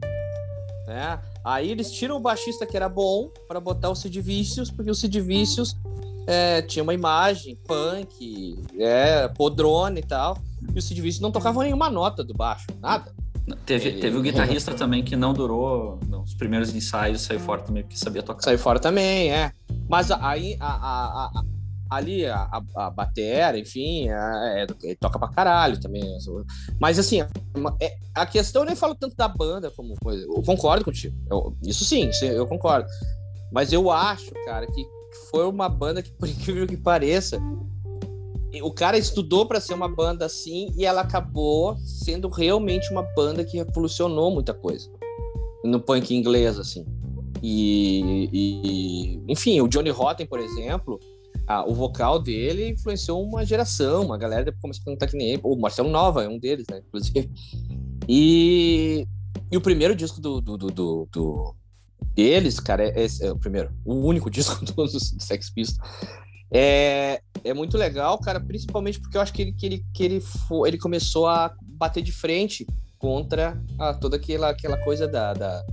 né? Aí eles tiram o baixista que era bom para botar o Sid Vicious, porque o Sid Vicious é, tinha uma imagem punk, é, podrone e tal. E o Sid Vicious não tocava nenhuma nota do baixo, nada. Teve, teve o guitarrista também que não durou nos primeiros ensaios, saiu fora também porque sabia tocar. Saiu fora também, é. Mas aí, a- a- a- ali, a, a, a batera, enfim, é, toca pra caralho também. Mas assim, é- a questão eu nem falo tanto da banda como coisa. Eu concordo contigo. Eu- isso sim, eu concordo. Mas eu acho, cara, que foi uma banda que, por incrível que pareça, o cara estudou pra ser uma banda assim e ela acabou sendo realmente uma banda que revolucionou muita coisa no punk inglês, assim. E, e- enfim, o Johnny Rotten, por exemplo, o vocal dele influenciou uma geração, uma galera depois começou a cantar que nem ele. O Marcelo Nova é um deles, né? Inclusive. E, e o primeiro disco do, do, do- do- do- deles, cara, é, é- é o primeiro, o único [laughs] disco dos do Sex Pistols. É, é muito legal, cara, principalmente porque eu acho que ele, que ele, que ele, fo- ele começou a bater de frente contra a, toda aquela, aquela coisa da, da-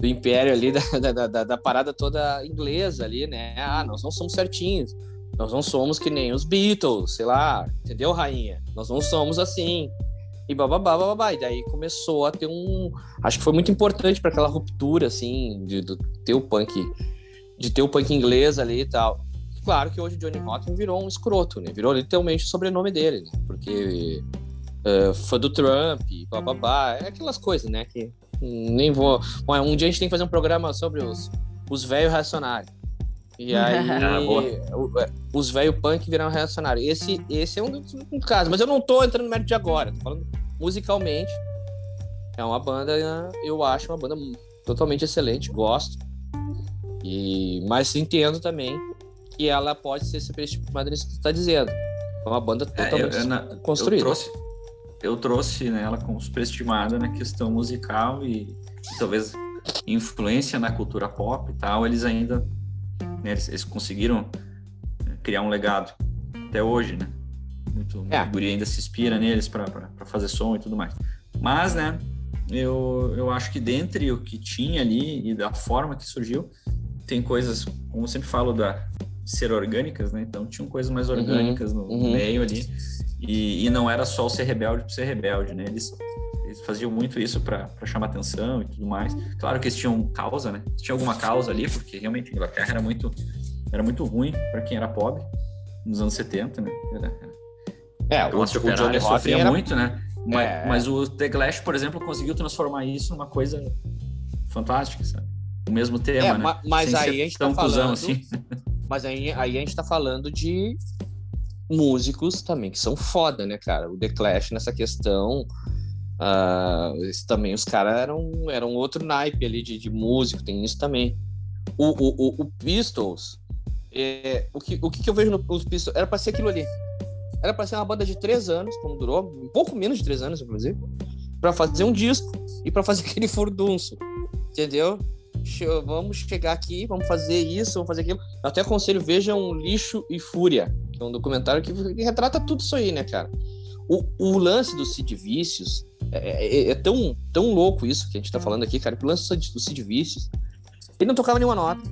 do império ali, [laughs] da, da, da, da parada toda inglesa ali, né? Ah, nós não somos certinhos, nós não somos que nem os Beatles, sei lá, entendeu, rainha? Nós não somos assim. E bababá, bababá. E daí começou a ter um. Acho que foi muito importante para aquela ruptura, assim, de, de ter o punk, de ter o punk inglês ali e tal. Claro que hoje Johnny Rotten virou um escroto, né? Virou literalmente o sobrenome dele, né? Porque é, fã do Trump, bababá, é aquelas coisas, né? Que nem vou. Bom, um dia a gente tem que fazer um programa sobre os, os velhos reacionários. E [laughs] aí, Ah, é, os velhos punk viraram reacionários. Esse, esse é um, dos- um caso, mas eu não tô entrando no mérito de agora, tô falando musicalmente. É uma banda, eu acho uma banda totalmente excelente, gosto. E, mas entendo também que ela pode ser superestimada nisso que tu tá dizendo. É uma banda É, eu, totalmente eu, construída. eu trouxe, eu trouxe né, ela como superestimada na questão musical e, e talvez influência na cultura pop e tal, eles ainda né, eles, eles conseguiram né, criar um legado até hoje, né? Muito, É. O guri ainda se inspira neles para fazer som e tudo mais. Mas, né, eu, eu acho que dentre o que tinha ali e da forma que surgiu, tem coisas, como eu sempre falo, da ser orgânicas, né? Então tinham coisas mais Uhum, orgânicas no, no uhum. meio ali. E, e não era só o ser rebelde por ser rebelde, né? Eles, eles faziam muito isso para chamar atenção e tudo mais. Claro que eles tinham causa, né? Tinha alguma causa ali, porque realmente a Inglaterra era muito, era muito ruim para quem era pobre nos anos 70, né? Era, era É, a o, o Johnny sofria era muito, né? Mas, É. mas o The Clash, por exemplo, conseguiu transformar isso numa coisa fantástica, sabe? O mesmo tema, É, né? ma- mas Sem aí a gente tá cuzão falando- assim. [laughs] Mas aí, aí a gente tá falando de músicos também que são foda, né, cara? O The Clash nessa questão. ah, esse também, os caras eram, eram outro naipe ali de, de músico, tem isso também. O, o, o, o Pistols, é, o, que, o que eu vejo no os Pistols? Era pra ser aquilo ali. Era pra ser uma banda de três anos, como durou, um pouco menos de três anos, inclusive, pra fazer um disco e pra fazer [laughs] aquele furdunço. Entendeu? Vamos chegar aqui, vamos fazer isso, vamos fazer aquilo. Eu até aconselho, vejam Lixo e Fúria, que é um documentário que retrata tudo isso aí, né, cara? O, o lance do Cid Vícios é, é- é tão, tão louco isso que a gente tá falando aqui, cara, o lance do Cid Vícios, ele não tocava nenhuma nota,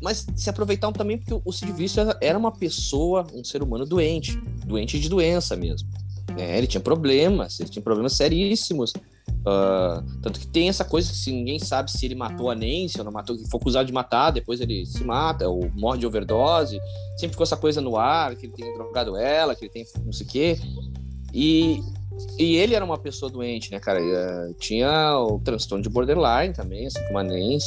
mas se aproveitavam também porque o Cid Vícios era- uma pessoa, um ser humano doente, doente de doença mesmo. né? Ele tinha problemas, ele tinha problemas seríssimos. Ah, tanto que tem essa coisa que se ninguém sabe se ele matou a Nancy ou não matou, que foi acusado de matar, depois ele se mata, ou morre de overdose. Sempre ficou essa coisa no ar, que ele tem drogado ela, que ele tem não sei o quê. E, e ele era uma pessoa doente, né, cara? Eh, Tinha o transtorno de borderline também, assim como a Nancy.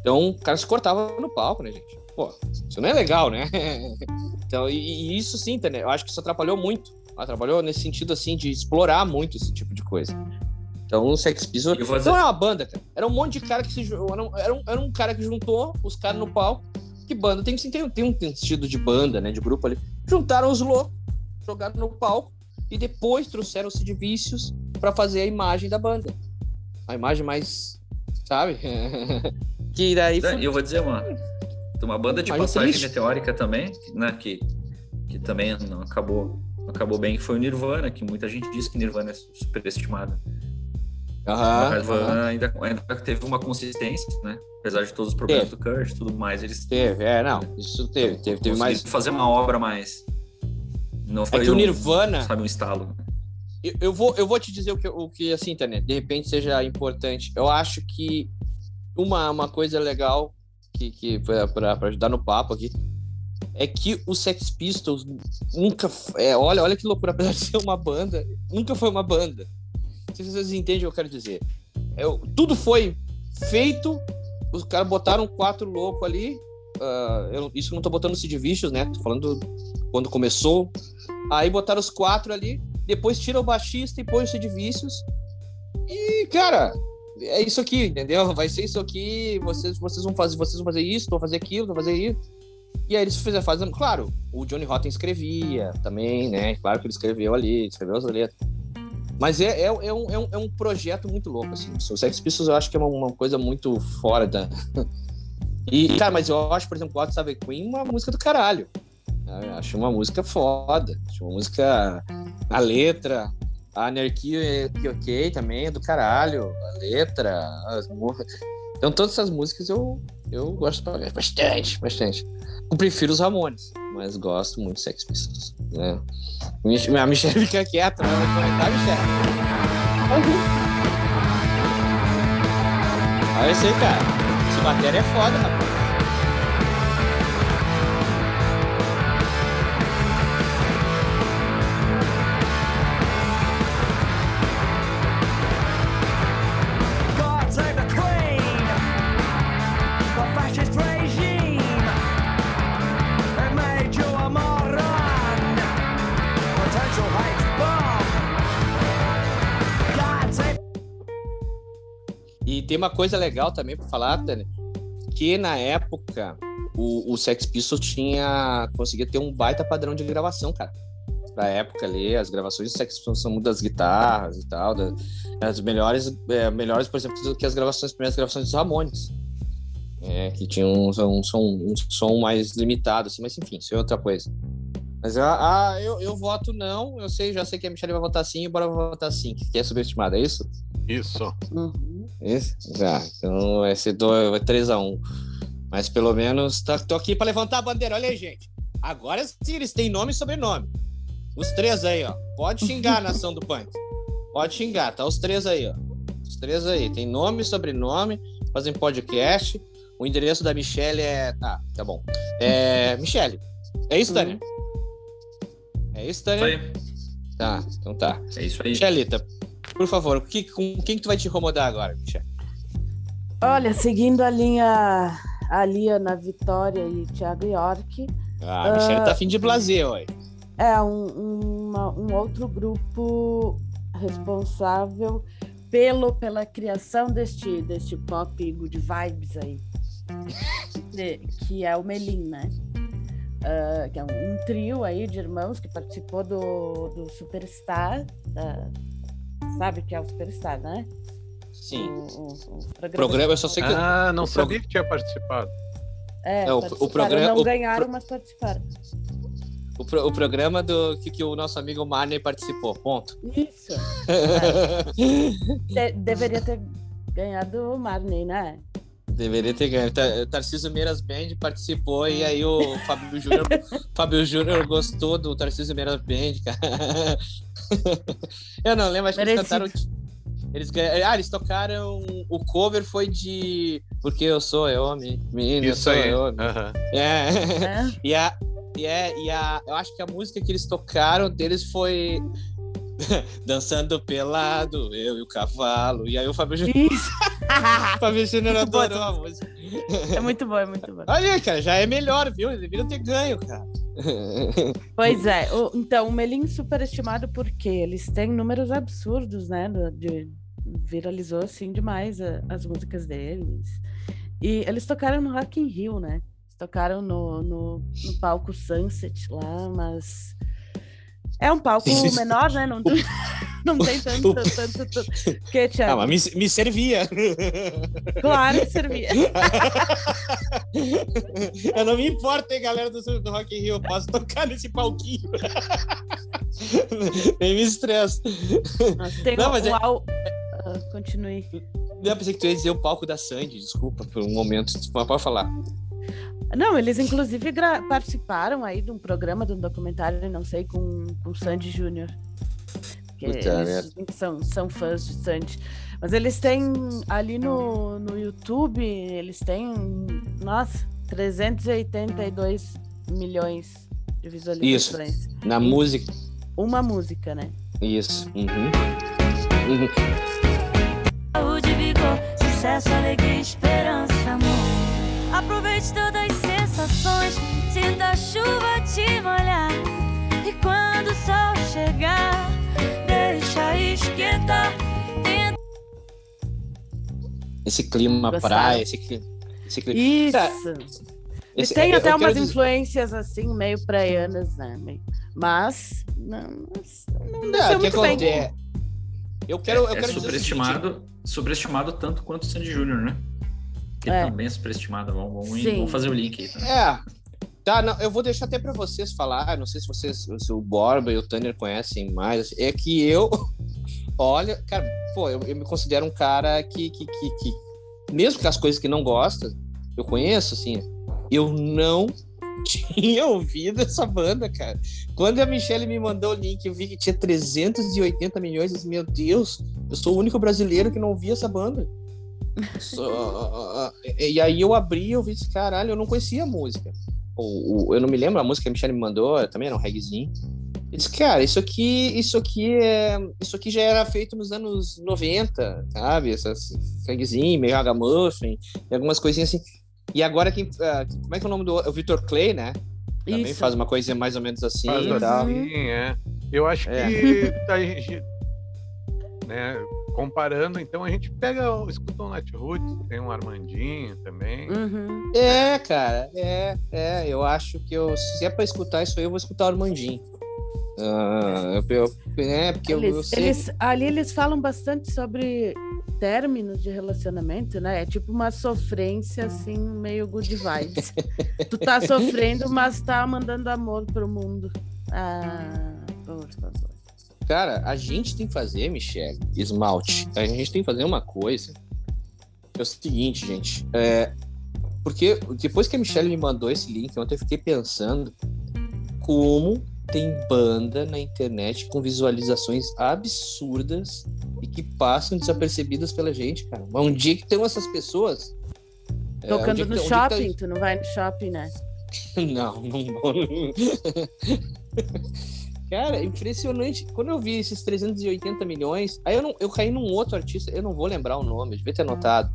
Então o cara se cortava no palco, né, gente? Pô, isso não é legal, né? [laughs] então, e, e isso sim, tá, né? Eu acho que isso atrapalhou muito. Atrapalhou nesse sentido, assim, de explorar muito esse tipo de coisa. Então, o Sex Pistols dizer- não era uma banda, cara. Era um monte de cara que se era um, era um, era um cara que juntou os caras no palco. Que banda tem, tem, tem um sentido de banda, né? De grupo ali. Juntaram os loucos, jogaram no palco e depois trouxeram os Sid Vicious pra fazer a imagem da banda. A imagem mais, sabe? [laughs] que daí foi- E eu vou dizer uma, uma banda de Mas passagem triste. meteórica também, né? Que, que também não acabou, não acabou bem, que foi o Nirvana, que muita gente diz que Nirvana é superestimado. Nirvana aham. ainda, ainda teve uma consistência, né? Apesar de todos os problemas Teve. do Kurt e tudo mais, eles Teve, é, não, isso teve, teve, teve mais. fazer uma obra mais. Não É foi que o Nirvana, sabe, um estalo. eu, eu vou, eu vou te dizer o que, o que assim, internet, de repente seja importante. Eu acho que uma, uma coisa legal que, que para ajudar no papo aqui é que o Sex Pistols nunca. É, olha, olha que loucura, [laughs] apesar de ser uma banda, nunca foi uma banda. Sei se vocês entendem o que eu quero dizer. É, tudo foi feito, os caras botaram quatro loucos ali. ah, eu- isso não tô botando Sid Vicious, né? Tô falando quando começou. Aí botaram os quatro ali, depois tira o baixista e põe o Sid Vicious. E, cara, é isso aqui, entendeu? Vai ser isso aqui, vocês, vocês vão fazer, vocês vão fazer isso, vão fazer aquilo, vão fazer isso. E aí eles fizeram fazendo, claro, o Johnny Rotten escrevia também, né? Claro que ele escreveu ali, escreveu as letras. Mas é, é, é, um, é, um, é um projeto muito louco, assim. O Sex Pistols eu acho que é uma, uma coisa muito fora da. [laughs] E, cara, mas eu acho, por exemplo, God Save Queen uma música do caralho. Eu acho uma música foda. Acho uma música. A letra, a anarquia é ok também é do caralho. A letra, as. Então, todas essas músicas eu, eu gosto bastante, bastante. Eu prefiro os Ramones, mas gosto muito de Sex Pistols. Né? A Michelle fica quieta, mas vai comentar, Michelle. Olha isso aí, cara. Essa matéria é foda, rapaz. Uma coisa legal também pra falar, Tânia, que na época o, o Sex Pistols tinha conseguia ter um baita padrão de gravação, cara. Pra época ali, as gravações do Sex Pistols são muito das guitarras e tal, da- as melhores, é, melhores, por exemplo, do que as gravações, as primeiras gravações dos Ramones. É, que tinham um, som- um, som, um som mais limitado, assim, mas enfim, isso é outra coisa. Mas ah, eu, eu voto não, eu sei, já sei que a Michelle vai votar sim, bora votar sim, que é subestimada, é isso? Isso. Uhum. Isso? Já. Então vai ser 3x1. Mas pelo menos tá, tô aqui pra levantar a bandeira. Olha aí, gente. Agora sim eles têm nome e sobrenome. Os três aí, ó. Pode xingar a [laughs] nação do punk. Pode xingar, tá? Os três aí, ó. Os três aí. Tem nome e sobrenome, fazem podcast. O endereço da Michelle é. Ah, tá bom. É. Michelle. É isso, Tânia? É isso, Isso Tânia? aí. Tá, então tá. É isso aí. Michelita, por favor, que, com quem que tu vai te incomodar agora, Michelle? Olha, seguindo a linha a Liana Vitória e Thiago York, Ah, a Michelle tá afim de blazer, oi. é um, uma- um outro grupo responsável pelo, pela criação deste, deste pop good vibes aí, [laughs] que, que é o Melim, né? Ah, que é um, um trio aí de irmãos que participou do, do Superstar, da- sabe que é o Superstar, né? Sim. O, o- o programa, Programa, eu só sei que. Ah, não o sabia que tinha participado. É, É, o- programa- não o ganharam, mas participaram. O, pro- o programa do que, que o nosso amigo Marney participou. Ponto. Isso. [laughs] De- deveria ter ganhado o Marney, né? Deveria ter ganho. Ta- Tarcísio Meiras Band participou e aí o [laughs] Fábio Júnior Fábio Júnior gostou do Tarcísio Meiras Band, cara. [laughs] Eu não lembro, acho que eles cantaram. Eles ganharam. Ah, eles tocaram. O cover foi de Porque eu sou eu, homem. Menino, eu Isso sou aí. eu. Aham. É. É. [laughs] E a, e, é, e a. Eu acho que a música que eles tocaram deles foi. [laughs] Dançando pelado, eu e o cavalo. E aí o Fábio Júnior, [laughs] Fábio Júnior Muito boa adorou a música. É muito bom, é muito bom. Olha aí, cara, já é melhor, viu? Eles deveriam ter ganho, cara. [laughs] Pois é, o- então, o Melim superestimado porque eles têm números absurdos, né? de- viralizou assim demais a- as músicas deles. E eles tocaram no Rock in Rio, né? Eles tocaram no, no, no palco Sunset lá, mas é um palco menor, né? Não, [laughs] Não tem tanto, tanto, tanto. Que, Ah, mas me, me servia. Claro que servia. [laughs] Eu não me importo, hein, galera do, do Rock in Rio. Eu posso tocar nesse palquinho. [laughs] Nem me estressa. Nossa, tem Não, um, mas é- Ah, continue. Eu pensei que tu ia dizer o palco da Sandy, desculpa por um momento. Mas pode falar. Não, eles inclusive participaram aí de um programa, de um documentário, não sei, com, com o Sandy Júnior. Que são, são fãs de Sandy. Mas eles têm ali no, no YouTube, eles têm, nossa, 382 milhões de visualizações. Na Sim. música. Uma música, né? Isso. Uhum. Saúde, vigor, sucesso, alegria, esperança, amor. Aproveite todas as sensações, sinta a chuva te molhar. E quando o sol chegar, deixa esquentar. Tenta Esse clima Gostaram? praia, esse clima. Esse clima. Isso! Tá, esse- têm eu- até umas quero dizer- influências assim, meio praianas, né? Mas não, não Não, desceu o que muito bem. acontece? Eu quero, eu é quero dizer o seguinte, superestimado, superestimado tanto quanto o Sandy Júnior, né? Que É. também é superestimado. Vamos, vamos, vamos fazer o link aí. Tá? É. Tá, não, eu vou deixar até pra vocês falar. Não sei se vocês, se o Borba e o Tanner conhecem mais. É que eu, [laughs] olha, cara, pô, eu, eu me considero um cara que, que, que, que, mesmo que as coisas que não gosta, eu conheço, assim, eu não [laughs] tinha ouvido essa banda, cara. Quando a Michelle me mandou o link, eu vi que tinha 380 milhões. Eu disse, meu Deus, eu sou o único brasileiro que não ouvia essa banda. Só- e aí eu abri e eu vi, disse, caralho, eu não conhecia a música. O, o- eu não me lembro a música que a Michelle me mandou, também era um reggaezinho. Eu disse, cara, isso aqui, isso aqui é. Isso aqui já era feito nos anos 90, sabe? Essas reggaezinho, meio ragamuffin, e algumas coisinhas assim. E agora quem. ah, como é que é o nome do. O Vitor Clay, né? Também Isso. faz uma coisa mais ou menos assim Faz e tal. assim, é. Eu acho É. que a gente, [laughs] né, comparando, então a gente pega, o- escuta um Netroots, tem um Armandinho também. Uhum. É, cara, é, é. Eu acho que eu, se é pra escutar isso aí, eu vou escutar o Armandinho. Ah, eu, eu- é, porque eu, eu Eles, sei. eles- ali eles falam bastante sobre términos de relacionamento, né? É tipo uma sofrência, assim, meio good vibes. [laughs] tu tá sofrendo, mas tá mandando amor pro mundo. Ah, por favor. Cara, a gente tem que fazer, Michelle, esmalte. A gente tem que fazer uma coisa. É o seguinte, gente. É, porque depois que a Michelle me mandou esse link, ontem eu fiquei pensando como tem banda na internet com visualizações absurdas e que passam desapercebidas pela gente, cara. Mas um dia que tem essas pessoas. é, um Tocando que no tem- shopping, tu não vai no shopping, né? [laughs] Não, não. [laughs] [laughs] Cara, impressionante. Quando eu vi esses 380 milhões, aí eu, não, eu caí num outro artista, eu não vou lembrar o nome, eu devia ter anotado.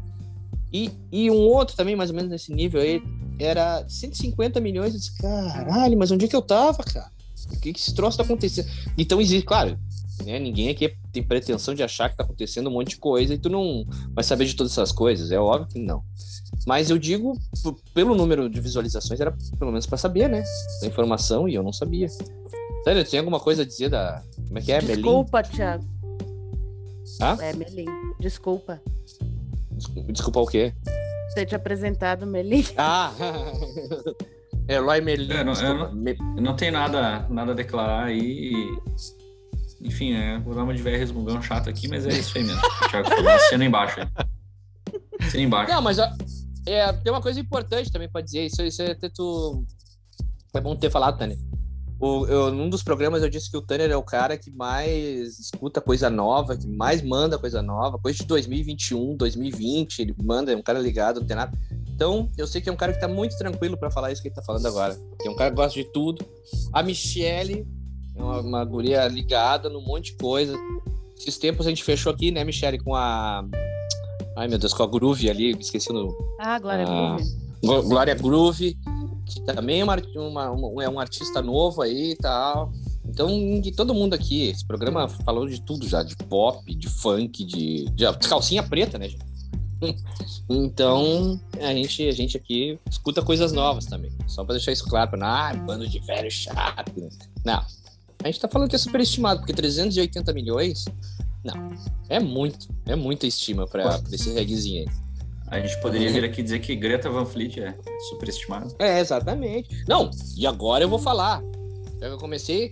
E, e um outro também, mais ou menos nesse nível aí, era 150 milhões. Eu disse, caralho, mas onde é que eu tava, cara? O que, que esse troço tá acontecendo? Então existe, claro, né, ninguém aqui tem pretensão de achar que tá acontecendo um monte de coisa e tu não vai saber de todas essas coisas. É óbvio que não. Mas eu digo, pelo número de visualizações, era pelo menos pra saber, né? Da informação e eu não sabia. Tânia, tem alguma coisa a dizer da. Como é que é, Melim? Desculpa, Thiago. Hã? É, Melim. Desculpa. Desculpa, desculpa o quê? Ter te apresentado, Melim. [laughs] Ah! [laughs] Eloy Melim. É, não- eu Me- Eu não tenho nada, nada a declarar aí. Enfim, é, vou dar uma de velho resmungão chato aqui, mas é isso aí mesmo. O Thiago falou, assina embaixo aí. Assina embaixo. Não, mas é, tem uma coisa importante também pra dizer. Isso, isso é até tu. É bom ter falado, Tânia. O, eu, num dos programas eu disse que o Tanner é o cara que mais escuta coisa nova, que mais manda coisa nova, coisa de 2021, 2020, ele manda, é um cara ligado, não tem nada. Então, eu sei que é um cara que tá muito tranquilo pra falar isso que ele tá falando agora. Que é um cara que gosta de tudo. A Michelle é uma, uma guria ligada num monte de coisa. Esses tempos a gente fechou aqui, né, Michelle, com a. Ai, meu Deus, com a Groove ali, me esqueci o Ah, Glória Ah. Groove. Glória Groove, que também é, uma, uma- uma- é um artista novo aí e tal. Então, todo mundo aqui, esse programa falou de tudo já, de pop, de funk, de, de calcinha preta, né, gente? [laughs] Então, a gente, a gente aqui escuta coisas novas também. Só pra deixar isso claro, não, ah, bando de velho chato. Não. A gente tá falando que é superestimado, porque 380 milhões, não, é muito, é muita estima pra esse reggaezinho aí. A gente poderia vir aqui dizer que Greta Van Fleet é superestimado. É, exatamente. Não, e agora eu vou falar. Eu comecei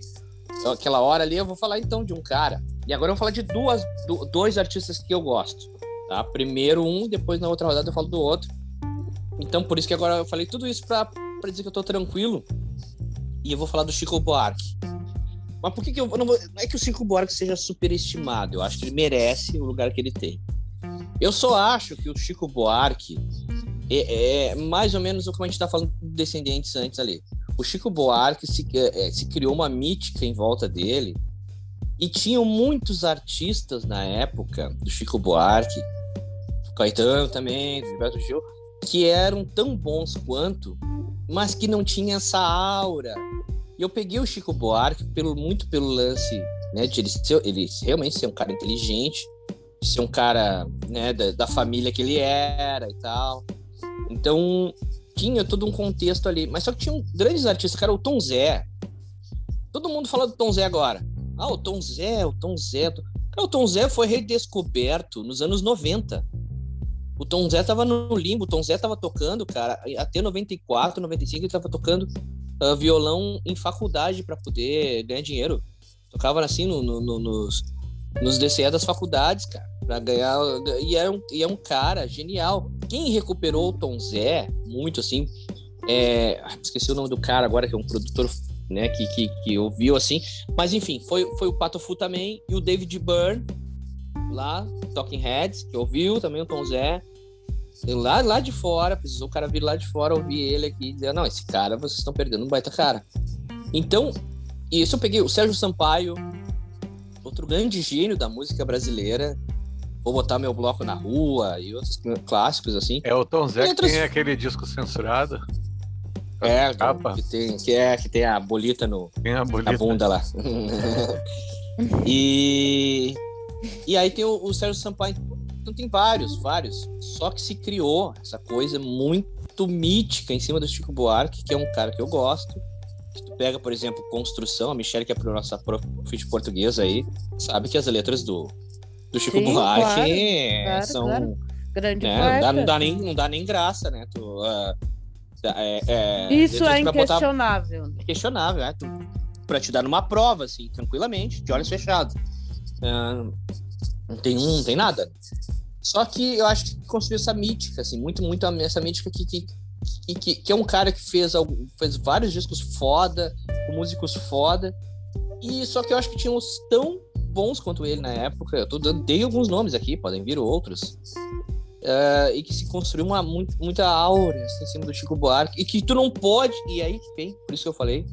aquela hora ali, eu vou falar então de um cara. E agora eu vou falar de duas, do- dois artistas que eu gosto. Tá? Primeiro um, depois na outra rodada eu falo do outro. Então por isso que agora eu falei tudo isso pra, pra dizer que eu tô tranquilo. E eu vou falar do Chico Buarque. Mas por que, que eu não vou. Não é que o Chico Buarque seja superestimado. Eu acho que ele merece o lugar que ele tem. Eu só acho que o Chico Buarque é, é mais ou menos como a gente tá falando de descendentes antes ali. O Chico Buarque se, é, se criou uma mítica em volta dele e tinham muitos artistas na época do Chico Buarque, Caetano também, Gilberto Gil, que eram tão bons quanto, mas que não tinham essa aura. E eu peguei o Chico Buarque pelo, muito pelo lance né, de ele, ser, ele realmente ser um cara inteligente, ser um cara né, da, da família que ele era e tal. Então, tinha todo um contexto ali. Mas só que tinham grandes artistas, cara, o Tom Zé. Todo mundo fala do Tom Zé agora. Ah, o Tom Zé, o Tom Zé. Cara, o Tom Zé foi redescoberto nos anos 90. O Tom Zé tava no limbo, o Tom Zé tava tocando, cara, até 94, 95 ele tava tocando ah, violão em faculdade para poder ganhar dinheiro. Tocava assim no, no- no- nos, nos DCE das faculdades, cara, pra ganhar. E é um, e é um cara genial. Quem recuperou o Tom Zé, muito assim, é. ah, Esqueci o nome do cara agora, que é um produtor, né, que, que, que ouviu assim. Mas enfim, foi, foi o Pato Fu também e o David Byrne, lá, Talking Heads, que ouviu também o Tom Zé. Lá, lá de fora, precisou o cara vir lá de fora ouvir ele aqui e dizer: Não, esse cara vocês estão perdendo um baita cara. Então, isso eu peguei o Sérgio Sampaio, outro grande gênio da música brasileira. Vou botar meu bloco na rua e outros clássicos assim. É o Tom Zé que Letras- tem aquele disco censurado. É, capa. que tem, que é que tem a bolita no, Tem a bolita. na bunda lá. [laughs] e e aí tem o, o Sérgio Sampaio. Então tem vários, vários. Só que se criou essa coisa muito mítica em cima do Chico Buarque, que é um cara que eu gosto. Pega, por exemplo, Construção, a Michelle, que é a nossa prof de português aí, sabe que as letras do, do Chico Sim, Buarque claro, claro, são. claro. Grande né, não, dá, não, dá nem, não dá nem graça, né? Tu, ah, é, é, Isso é pra botar- inquestionável. é questionável, né? Tu, pra te dar numa prova, assim, tranquilamente, de olhos fechados. Ah, não tem um, não tem nada. Só que eu acho que construiu essa mítica, assim, muito, muito essa mítica que, que, que, que, que é um cara que fez, algum- fez vários discos foda, com músicos foda. E só que eu acho que tinha uns tão bons quanto ele na época. Eu tô dando, dei alguns nomes aqui, podem vir outros. Ah, e que se construiu uma, muito- muita aura assim, em cima do Chico Buarque. E que tu não pode, e aí que vem, por isso que eu falei,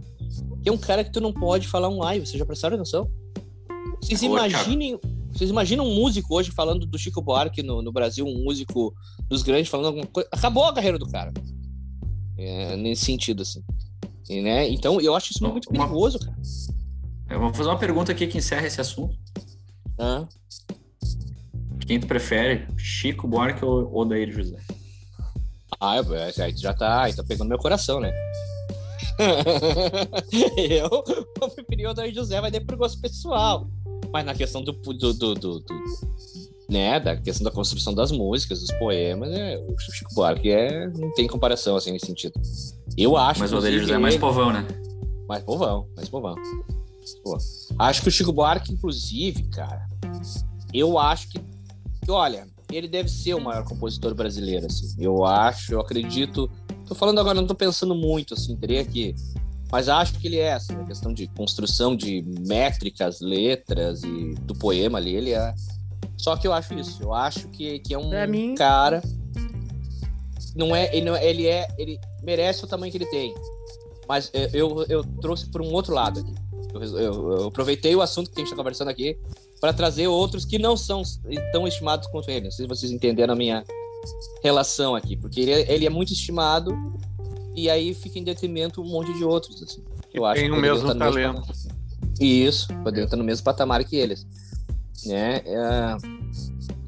que é um cara que tu não pode falar um ai, vocês já prestaram atenção? Vocês cara. Vocês imaginam um músico hoje falando do Chico Buarque no, no Brasil, um músico dos grandes falando alguma coisa. Acabou a carreira do cara. É, nesse sentido, assim. E, né? Então, eu acho isso muito Uma- perigoso, cara. Eu vou fazer uma pergunta aqui que encerra esse assunto. Quem tu prefere, Chico Buarque ou Odair José? Ah, eu- aí tu já tá, aí tá pegando meu coração, né? [laughs] eu vou preferir o Daí José, vai dar por gosto pessoal. Mas na questão do, do, do, do- do- né, da questão da construção das músicas, dos poemas, é, o Chico Buarque é, não tem comparação, assim, nesse sentido. Eu acho Mas o inclusive, José é mais povão, né? mais povão, mais povão. Pô, acho que o Chico Buarque, inclusive, cara, eu acho que, que, olha, ele deve ser o maior compositor brasileiro, assim. Eu acho, eu acredito. Tô falando agora, não tô pensando muito, assim, teria que. Mas acho que ele é, assim, a questão de construção de métricas, letras e do poema ali, ele é. Só que eu acho isso. Eu acho que, que é um Pra mim- cara. Não é, ele, não, ele é. Ele merece o tamanho que ele tem. Mas eu, eu, eu trouxe por um outro lado aqui. Eu, eu- eu aproveitei o assunto que a gente está conversando aqui para trazer outros que não são tão estimados quanto ele. Não sei se vocês entenderam a minha relação aqui, porque ele, é- ele é muito estimado e aí fica em detrimento um monte de outros. Assim, eu acho tem que o mesmo no talento. patamar. Isso, poderiam estar no mesmo patamar que eles. Né? É,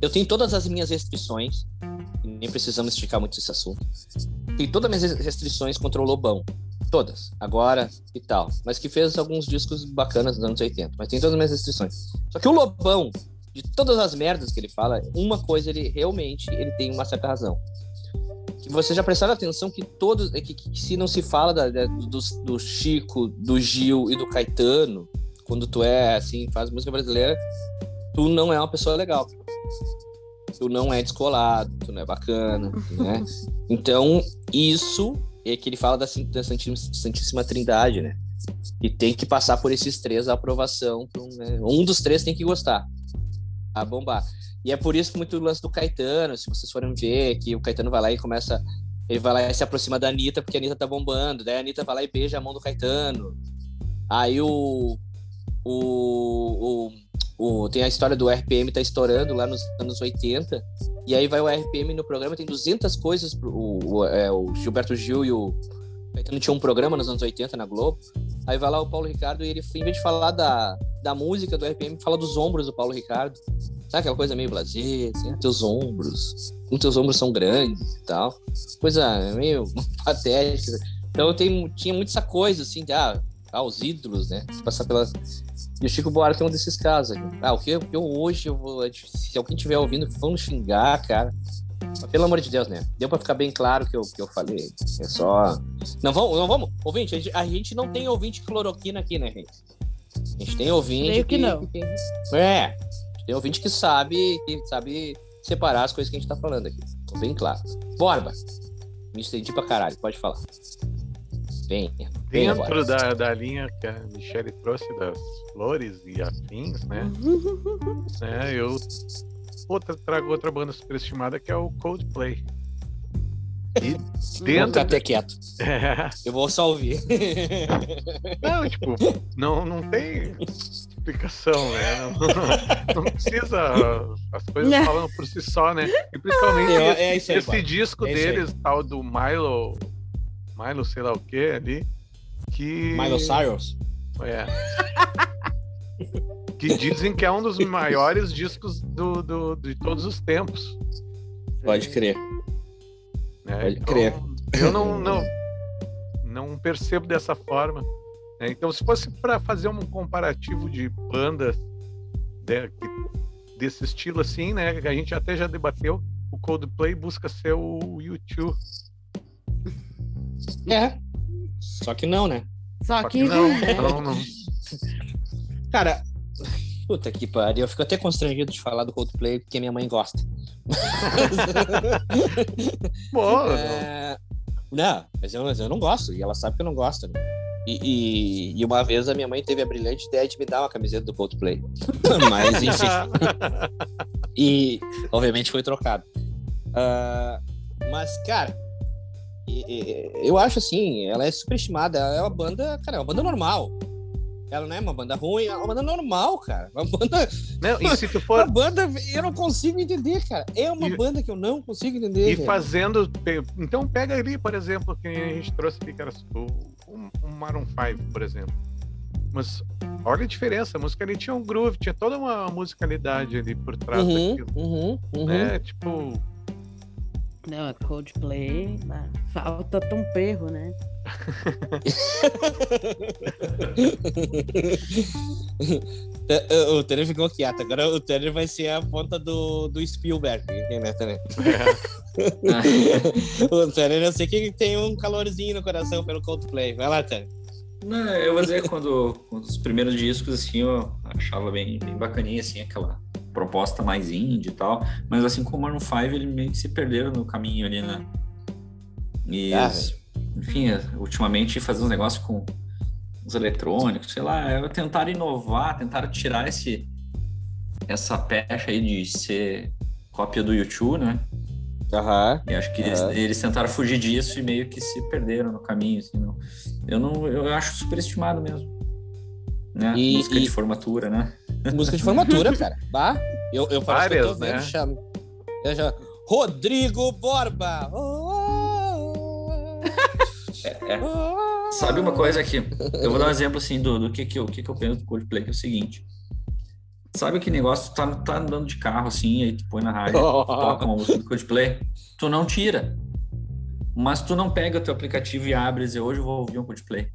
eu tenho todas as minhas restrições, nem precisamos esticar muito esse assunto. Tenho todas as minhas restrições contra o Lobão. Todas, agora e tal. Mas que fez alguns discos bacanas nos anos 80. Mas tem todas as minhas restrições. Só que o Lobão, de todas as merdas que ele fala, uma coisa ele realmente ele tem uma certa razão. Que você já prestaram atenção que todos. Que, que se não se fala da- da- do, do Chico, do Gil e do Caetano, quando tu é assim, faz música brasileira, tu não é uma pessoa legal. Tu não é descolado, tu não é bacana, né? [laughs] Então, isso é que ele fala da, da Santíssima, Trindade, né? E tem que passar por esses três a aprovação. um, né? Um dos três tem que gostar. A bombar. E é por isso que muito lance do Caetano, se vocês forem ver, que o Caetano vai lá e começa. Ele vai lá e se aproxima da Anitta, porque a Anitta tá bombando. Daí a Anitta vai lá e beija a mão do Caetano. Aí o. O. o, o tem a história do RPM tá estourando lá nos anos 80. E aí vai o RPM no programa, tem 200 coisas. Pro, o, o, é, o Gilberto Gil e o Caetano tinham um programa nos anos 80 na Globo. Aí vai lá o Paulo Ricardo e ele, em vez de falar da, da música do RPM, fala dos ombros do Paulo Ricardo. Sabe aquela coisa meio blasé, assim, ah, teus ombros, como teus ombros são grandes e tal. Coisa meio [laughs] patética. Então tenho, tinha muito essa coisa, assim, de, ah, ah, os ídolos, né? Passar pela... E o Chico Buarque é um desses casos. aqui. Ah, o que, eu hoje, eu vou, se alguém estiver ouvindo, vão xingar, cara. Mas, pelo amor de Deus, né? Deu pra ficar bem claro que eu, que eu falei. É só. Não vamos, não vamos. Ouvinte, a gente, a gente não tem ouvinte cloroquina aqui, né, gente? A gente tem ouvinte. Creio que não. que- É. A gente tem ouvinte que sabe, que sabe separar as coisas que a gente tá falando aqui. Tô bem claro. Borba. Me estendi pra caralho, pode falar. Venha. Venha, Dentro Borba. da, da linha que a Michelle trouxe das flores e afins, né? né [laughs] eu outra, trago outra banda superestimada que é o Coldplay. E Vou dentro. ficar até quieto. É, Eu vou só ouvir. não, tipo, não, não tem explicação, né? Não, não precisa. As coisas Né. falam por si só, né? E principalmente É, esse, é isso aí, esse disco É deles, tal do Milo. Milo, sei lá o que ali. Que. Milo Cyrus. É. que dizem que é um dos maiores discos do, do- de todos os tempos. Pode crer. né? Pode Então, crer. Eu não, não, não percebo dessa forma. né? Então, se fosse para fazer um comparativo de bandas de- que- desse estilo assim, né? que A gente até já debateu. O Coldplay busca ser o U2. É. Só que não, né? Só Só que. que não, [laughs] não, não. Cara, puta que pariu. Eu fico até constrangido de falar do Coldplay porque minha mãe gosta. [laughs] É, Não, mas eu, mas eu não gosto. E ela sabe que eu não gosto, né? E, e- e uma vez a minha mãe teve a brilhante ideia de me dar uma camiseta do Coldplay. [laughs] mas, enfim. [laughs] E, obviamente, foi trocado. Ah, mas, cara, e- eu acho assim, ela é superestimada. Ela é uma banda, cara, é uma banda normal. Ela não é uma banda ruim, é uma banda normal, cara. Uma banda, [laughs] Não, e se tu uma for banda, eu não consigo entender, cara. É uma E- banda que eu não consigo entender. e velho. fazendo. Então pega ali, por exemplo, que a gente trouxe ali, cara, o, o Maroon 5, por exemplo. Mas olha a diferença, a música ali tinha um groove, tinha toda uma musicalidade ali por trás Uhum, daquilo. uhum, uhum. né? Tipo, Não, é Coldplay. Falta Tom Perro, né? [laughs] o Tanner ficou quieto. Agora o Tanner vai ser a ponta do, do Spielberg. Né, Tanner? [laughs] o Tanner, eu sei que tem um calorzinho no coração pelo Coldplay. Vai lá, Tanner. Não, eu vou dizer, quando, quando os primeiros discos, assim, eu achava bem, bem bacaninha, assim, aquela proposta mais indie e tal. Mas assim como o Maroon 5, ele meio que se perderam no caminho ali, né? E, Ah, enfim, ultimamente fazer uns negócios com os eletrônicos, sei lá, é tentar inovar, tentar tirar esse, essa pecha aí de ser cópia do YouTube, né? Aham. E acho que eles, Aham. eles tentaram fugir disso e meio que se perderam no caminho, assim, não. Eu não, eu acho superestimado mesmo. Né? E- Música e- de formatura, né? Música de formatura, [laughs] cara. Bah, eu, eu parece que eu tô Várias, vendo né? chame. Eu já... Rodrigo Borba! Oh, É, oh, Sabe uma coisa aqui? Eu vou dar um exemplo assim do, do que, que, eu, que, que eu penso do Coldplay, que é o seguinte. Sabe que negócio, tu tá, tá andando de carro assim, aí tu põe na rádio, [laughs] toca uma música do Coldplay, tu não tira. mas tu não pega o teu aplicativo e abre e diz, hoje eu vou ouvir um Coldplay.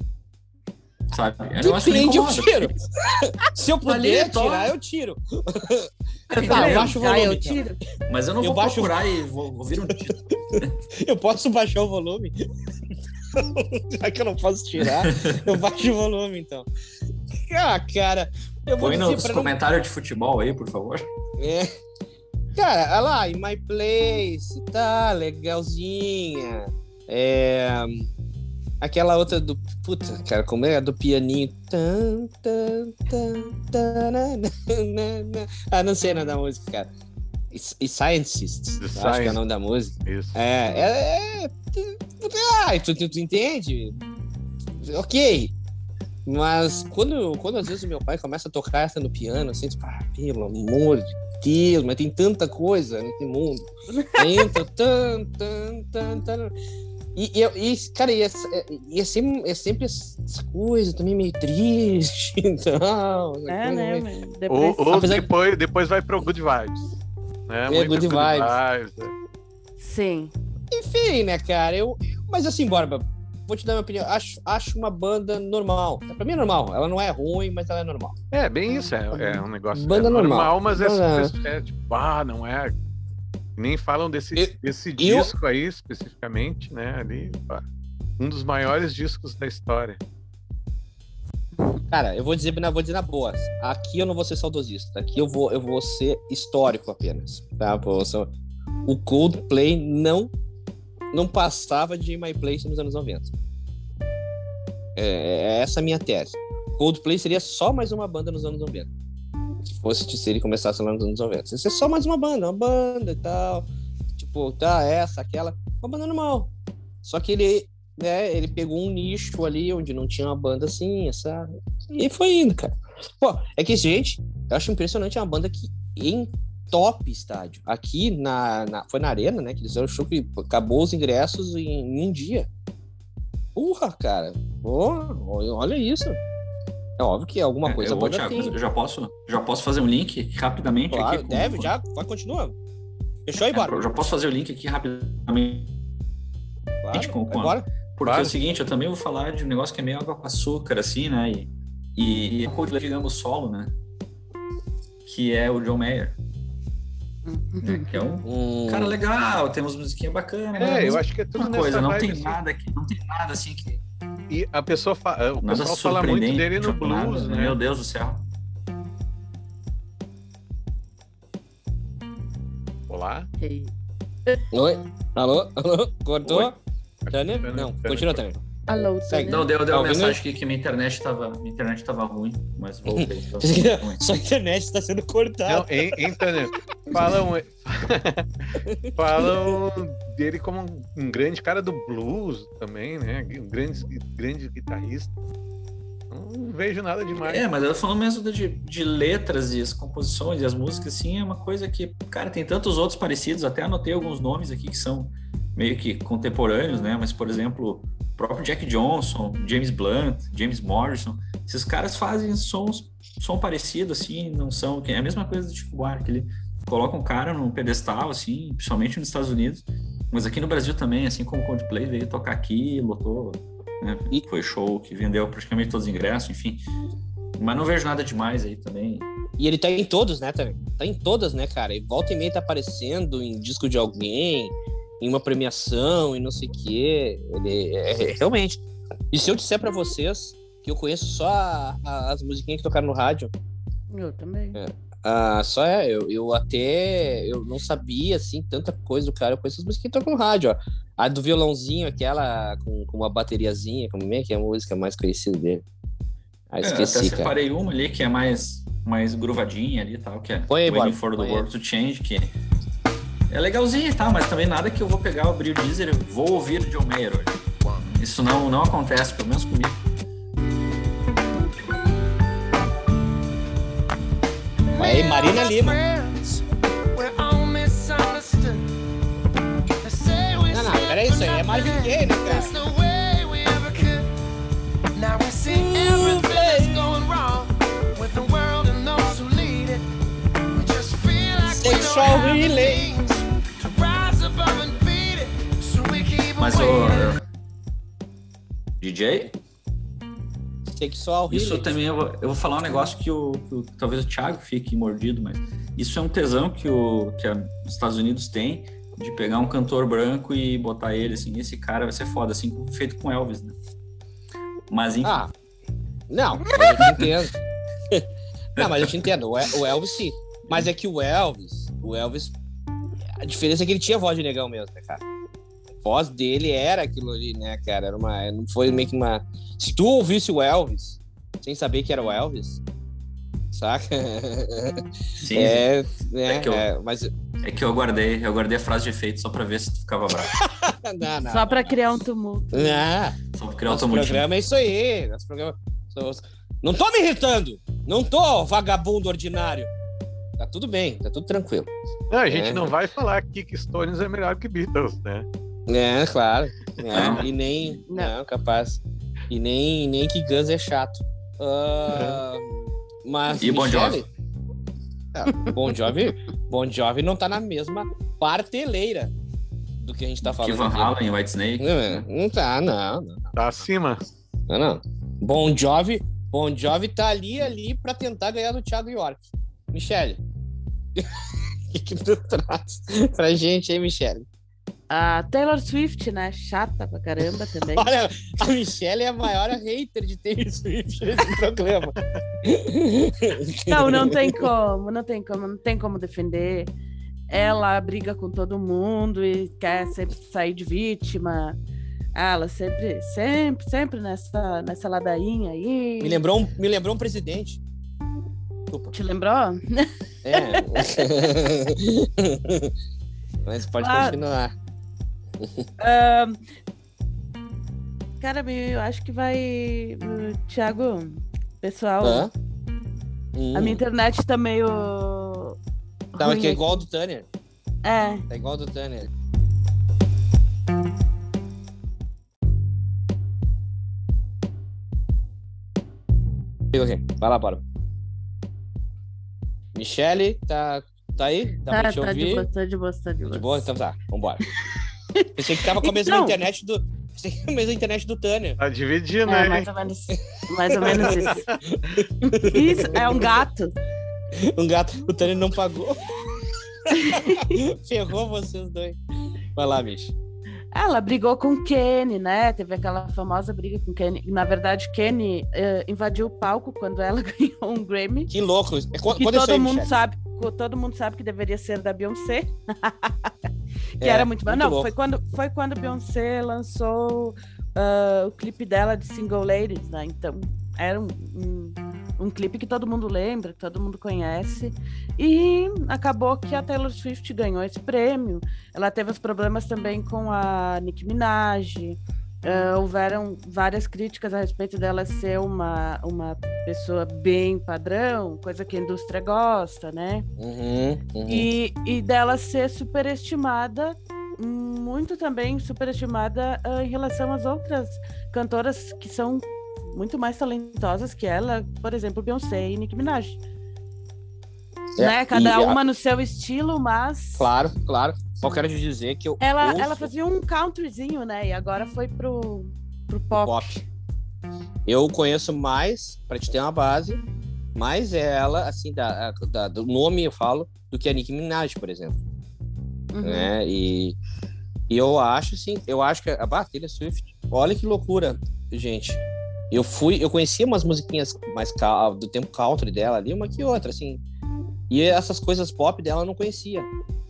Sabe? É um que me Depende, eu tiro. [laughs] Se eu puder to- tirar, eu tiro. Tá, [laughs] Tá, eu baixo o Ah, volume. eu então. tiro. Mas eu não Eu vou baixo- procurar e vou ouvir um título. [laughs] Eu posso baixar o volume? Já que eu não posso tirar, eu baixo o volume, então. Ah, cara, eu vou Põe dizer nos pra não... comentários de futebol aí, por favor. É. Cara, olha lá, In My Place, tá legalzinha. É... Aquela outra do... Puta, cara, como é? A do pianinho. Ah, não sei nome da música, cara. E Scientists, acho que é o nome da música. Isso. É, é. é ah, tu, tu, tu entende? Ok. Mas quando, quando às vezes o meu pai começa a tocar essa no piano, assim, tipo, ah, pelo amor de Deus, mas tem tanta coisa nesse mundo. [laughs] Entra, tan, tan, tan, tan. E, e, eu- e, cara, e é, e é sempre, é sempre essa coisa também meio triste [laughs] e tal. essa É, né? meio- mas Ou, depressivo. ou Apesar- depois, depois vai pro Good Vibes. Né? É, Muito Good vibes, né? Sim. Enfim, né, cara? Eu, mas assim, Borba, vou te dar minha opinião. Acho, acho uma banda normal. Pra mim é normal. Ela não é ruim, mas ela é normal. É, bem isso. É, é um negócio Banda é normal. mas é, Banda- é, tipo, ah, não é. Nem falam desse, Eu- desse eu- disco aí especificamente, né? Ali, pá, um dos maiores discos da história. Cara, eu vou dizer, na- vou dizer na boa. Aqui eu não vou ser saudosista. Aqui eu vou, eu vou ser histórico apenas. Tá? O Coldplay não não passava de My Place nos anos 90. É, é essa a minha tese. Coldplay seria só mais uma banda nos anos 90. Se fosse se ele começasse lá nos anos 90. Isso é só mais uma banda, uma banda e tal. Tipo, tá, essa, aquela. Uma banda normal. Só que ele, né, ele pegou um nicho ali onde não tinha uma banda assim, sabe? E foi indo, cara. Pô, é que, gente, eu acho impressionante uma banda que em top estádio. Aqui na, na- foi na Arena, né? Que eles fizeram o show que acabou os ingressos em, em um dia. Porra, cara. Pô, olha isso. É óbvio que alguma coisa eu boa Thiago, tem. eu já posso, já posso fazer um link rapidamente Claro, aqui. com- deve, com- já. Vai, continua. Fechou aí, É, bora. eu já posso fazer o link aqui rapidamente. Claro, com- com a-. Porque é Claro. o seguinte, eu também vou falar de um negócio que é meio água com açúcar, assim, né? E, e, e o Coldplay, digamos, solo, né? Que é o John Mayer. né? Que é um [laughs] Hum, cara legal, tem umas musiquinhas bacanas. É, mas eu acho que é tudo uma coisa, não tem assim. nada aqui, não tem nada assim que. E a pessoa fa- o Nada pessoal fala muito dele no nada, blues, né? Meu Deus do céu. Olá. Ok. Oi? Alô? Alô? Cortou? Oi. Não, continua, Tânia. Alô. Tânia? Não, deu, deu Tá mensagem aqui que minha internet tava, minha internet tava ruim, mas [laughs] voltei. Tava ruim. [laughs] Sua internet está sendo cortada. Não, Tânia? Falam, [laughs] falam dele como um, grande cara do blues também, né? Um grande, grande guitarrista. Não vejo nada demais. É, mas eu falando mesmo de, de letras e as composições e as músicas, assim, é uma coisa que, cara, tem tantos outros parecidos, até anotei alguns nomes aqui que são meio que contemporâneos, né? Mas, por exemplo, próprio Jack Johnson, James Blunt, James Morrison, esses caras fazem sons, som parecido, assim, não são. É a mesma coisa do Chico Buarque, ele coloca um cara num pedestal, assim, principalmente nos Estados Unidos, mas aqui no Brasil também, assim como o Coldplay veio tocar aqui, lotou, né? E- Foi show que vendeu praticamente todos os ingressos, enfim. Mas não vejo nada demais aí também. E ele tá em todos, né? Tá em todas, né, cara? E volta e meia tá aparecendo em disco de alguém, em uma premiação e não sei o quê. Ele é, é- realmente. E se eu disser pra vocês que eu conheço só a- a- as musiquinhas que tocaram no rádio, Eu também. ah, só é, eu, eu até eu não sabia assim tanta coisa do cara. Eu conheço as musiquinhas que tocam no rádio, ó. A do violãozinho, aquela com, com uma bateriazinha, como é que é a música mais conhecida dele? Ah, É, esqueci, até cara. separei uma ali que é mais, mais gruvadinha ali e tal, que é Põe aí, Waiting Bob, for the. World to Change, que é legalzinha, tá? Mas também nada que eu vou pegar, abrir o Deezer e vou ouvir John Mayer hoje. Isso não, não acontece, pelo menos comigo. Aí, Marina Lima. Não, não, peraí, isso aí é Marvin Gaye, né, cara? Sexual relay. Mas Mas o. DJ? Sexual Isso Healing. também eu vou, eu vou falar um negócio que, o, que o- talvez o Thiago fique mordido, mas isso é um tesão que, o, que a- os Estados Unidos têm de pegar um cantor branco e botar ele assim, esse cara vai ser foda, assim feito com Elvis, né? Mas enfim, Ah, não, eu te entendo. [laughs] não, mas eu te entendo. O Elvis sim. Mas é que o Elvis, o Elvis, a diferença é que ele tinha voz de negão mesmo, né, cara? A voz dele era aquilo ali, né, cara? Era uma, não foi meio que uma. Se tu ouvisse o Elvis sem saber que era o Elvis, saca? sim, É, né? É que eu- é, mas é que eu guardei, eu guardei a frase de efeito só pra ver se tu ficava bravo. [laughs] não, não. Só pra criar um tumulto. Não. Só pra criar Nosso tumultinho. programa é isso aí. Nosso programa... Não tô me irritando. Não tô vagabundo ordinário. Tá tudo bem, tá tudo tranquilo. Não, a gente É. não vai falar que Stones é melhor que Beatles, né? É, claro. É. E nem. Não. Não. capaz. E nem, nem que Guns é chato. Ah, mas. E Bon Michele- Ah, Bon Jovi. Bon Jovi não tá na mesma parteleira do que a gente tá Que falando. Van aqui. Halen, White Snake. Não, não tá, não, não. Tá acima. Não, não. Bon Jovi, bon Jovi tá ali, ali pra tentar ganhar do Thiago York. Michele. [laughs] O que, que tu traz pra gente aí, Michele? A Taylor Swift, né? Chata pra caramba também. [laughs] Olha, a Michelle é a maior hater de Taylor Swift nesse programa. [laughs] Não, não tem como, não tem como, não tem como defender. Ela briga com todo mundo e quer sempre sair de vítima. Ah, Ela sempre, sempre, sempre nessa, nessa ladainha aí. Me lembrou um, me lembrou um presidente. Desculpa. Te lembrou? É. [laughs] Mas pode Ah. continuar. Ahn, cara, eu acho que vai. Thiago, pessoal, Hã? Hum, a minha internet tá meio. tá, mas ruim que é aqui. igual ao do Tanner. É, Tá igual ao do Tanner. Ok, vai lá, bora. Michele, tá, tá aí? Dá pra tá, te tá de ouvir? boa, tá de boa, tá de boa. De boa? Então tá, vambora. Pensei que tava com a mesma Então. internet do. Pensei que a mesma internet do Tanner. Tá dividindo É, aí. mais ou menos, mais ou menos isso. [laughs] Isso, é um gato. Um gato, o Tanner não pagou. Ferrou vocês dois. Vai lá, bicho. Ela brigou com o Kenny, né? Teve aquela famosa briga com o Kenny. Na verdade, Kenny eh, invadiu o palco quando ela [laughs] ganhou um Grammy. Que louco. É, quando, Que isso todo aí, mundo Michele? sabe, todo mundo sabe que deveria ser da Beyoncé. [laughs] que É, era muito muito Não, foi quando foi quando Beyoncé lançou ah, o clipe dela de Single Ladies, né? Então, era um, um, um clipe que todo mundo lembra, que todo mundo conhece. E acabou que a Taylor Swift ganhou esse prêmio. Ela teve os problemas também com a Nicki Minaj. Ah, houveram várias críticas a respeito dela ser uma, uma pessoa bem padrão, coisa que a indústria gosta, né? Uhum, uhum. E, e dela ser superestimada, muito também superestimada ah, em relação às outras cantoras que são muito mais talentosas que ela, por exemplo, Beyoncé e Nicki Minaj. É, né? Cada e a- uma no seu estilo, mas Claro, claro. Só quero te dizer que eu. ela, ouço ela fazia um countryzinho, né? E agora foi pro, pro pop. pop. Eu conheço mais, pra te ter uma base, mais ela, assim, da, da- do nome eu falo, do que a Nicki Minaj, por exemplo. Uhum. né? E, e eu acho, assim, eu acho que a Taylor Swift, olha que loucura, gente. Eu fui, eu conhecia umas musiquinhas mais do tempo country dela ali, uma que outra, assim. E essas coisas pop dela eu não conhecia.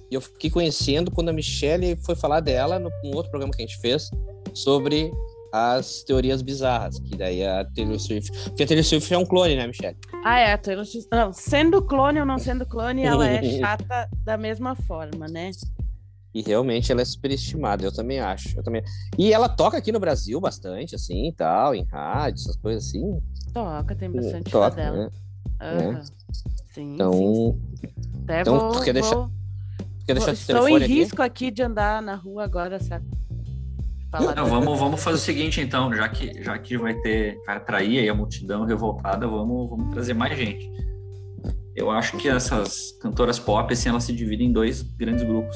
E eu fiquei conhecendo quando a Michelle foi falar dela no, num outro programa que a gente fez sobre as teorias bizarras, que daí a Taylor Swift. Porque a Taylor Swift é um clone, né, Michelle? Ah, é, a Taylor Swift. Não, sendo clone ou não sendo clone, ela é [laughs] chata da mesma forma, né? E realmente ela é superestimada, eu também acho. Eu também... E ela toca aqui no Brasil bastante, assim, e tal, em rádio, essas coisas assim. Toca, tem bastante fã toca, dela. né? Aham. Sim, Então, sim. Até então, vou, tu quer deixar- vou- quer deixar vou- Estou em telefone aqui? risco aqui de andar na rua agora, sabe? Falar Não, vamos, vamos fazer o seguinte, então, já que, já que vai ter, vai atrair aí a multidão revoltada, vamos, vamos trazer mais gente. Eu acho que essas cantoras pop, assim, elas se dividem em dois grandes grupos.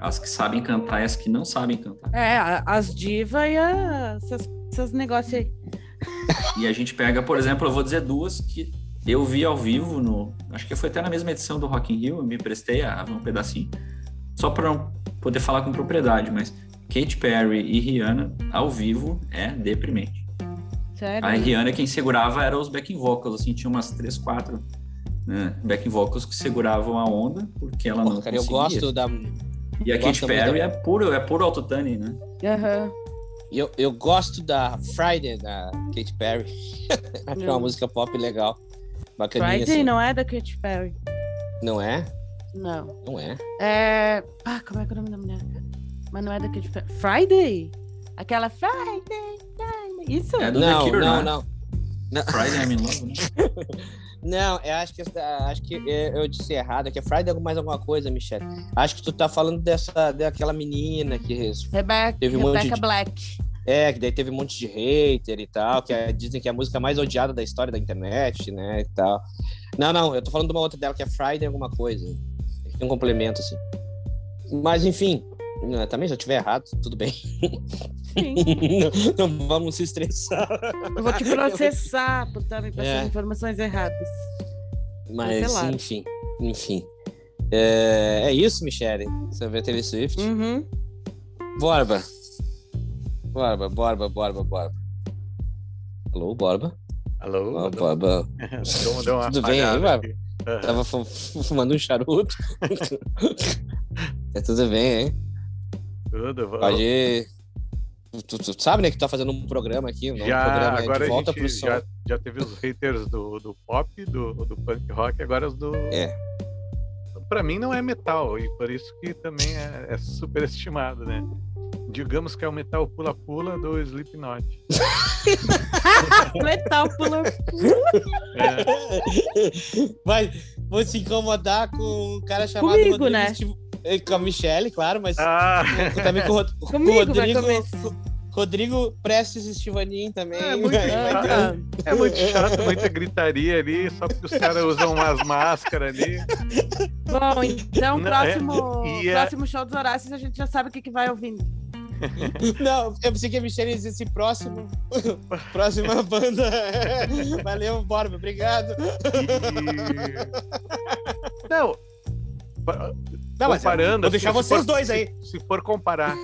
As que sabem cantar e as que não sabem cantar. É, as divas e a- essas, esses negócios aí. E a gente pega, por exemplo, eu vou dizer duas que eu vi ao vivo no. Acho que foi até na mesma edição do Rock in Rio, eu me prestei a um pedacinho. Só para não poder falar com propriedade, mas Katy Perry e Rihanna ao vivo é deprimente. Sério? A Rihanna, quem segurava eram os backing vocals, assim, tinha umas três, quatro né, backing vocals que seguravam a onda, porque ela Pô, não cara, eu conseguia. gosto da. E a eu Katy Perry muito é puro, é puro autotune, né? Aham. Eu, eu gosto da Friday da Katy Perry. [laughs] Acho uma música pop legal. Bacaninha Friday assim. não é da Katy Perry. Não é? Não. Não é. É. Ah, como é que é o nome da mulher, cara? Mas não é da Katy Perry. Friday? Aquela Friday, Friday. Isso? É do Não, The Cure, não, né? não. Não. Friday I'm in Love, né? [laughs] Não, eu acho que acho que eu disse errado, é que é Friday mais alguma coisa, Michelle. Acho que tu tá falando dessa daquela menina que Rebecca, Teve um monte Rebecca de- Black. É, que daí teve um monte de hater e tal, que é- dizem que é a música mais odiada da história da internet, né, e tal. Não, não, eu tô falando de uma outra dela que é Friday alguma coisa. Tem um complemento assim. Mas enfim, né, também se eu tiver errado, tudo bem. Sim. [laughs] não, não vamos se estressar. Eu vou te [laughs] processar por estar me passando É. informações erradas. Mas Cancelado. enfim, enfim. É, é isso, Michele. Você vê Taylor Swift. Uhum. Borba. Borba, Borba, Borba, Borba. Alô, Borba? Alô? Ó, Borba. [laughs] Tudo bem aí, aqui. Aham. Tava fu- fu- fumando um charuto. [laughs] é tudo bem, hein? Tudo, vamos. Pode. Tu, tu sabe, né, que tá fazendo um programa aqui, um Já, programa é agora de volta a gente já, já teve os haters do, do pop, do, do punk rock, agora os do. É. Pra mim não é metal, e por isso que também é, é superestimado, né? Digamos que é o metal pula-pula do Slipknot. [laughs] Metal pula. É, Vai, vou se incomodar com um cara chamado Comigo, Rodrigo né? Steve- eh, Com a Michelle, claro, mas Ah, com- também com o Rod- com o Comigo Rodrigo. Rodrigo Prestes Estivanin também. É muito [laughs] um- Ah, é muito chato, muita gritaria ali, só porque os caras usam umas máscaras ali. Bom, então, Não, próximo, é- e é- próximo show dos Horácios a gente já sabe o que, que vai ouvindo. [laughs] Não, eu pensei que a Michelle ia dizer assim, próximo. [laughs] Próxima banda. [laughs] Valeu, Borba, obrigado. E- Não. Não, mas comparando, vou deixar se vocês for- dois aí. Se, se for comparar,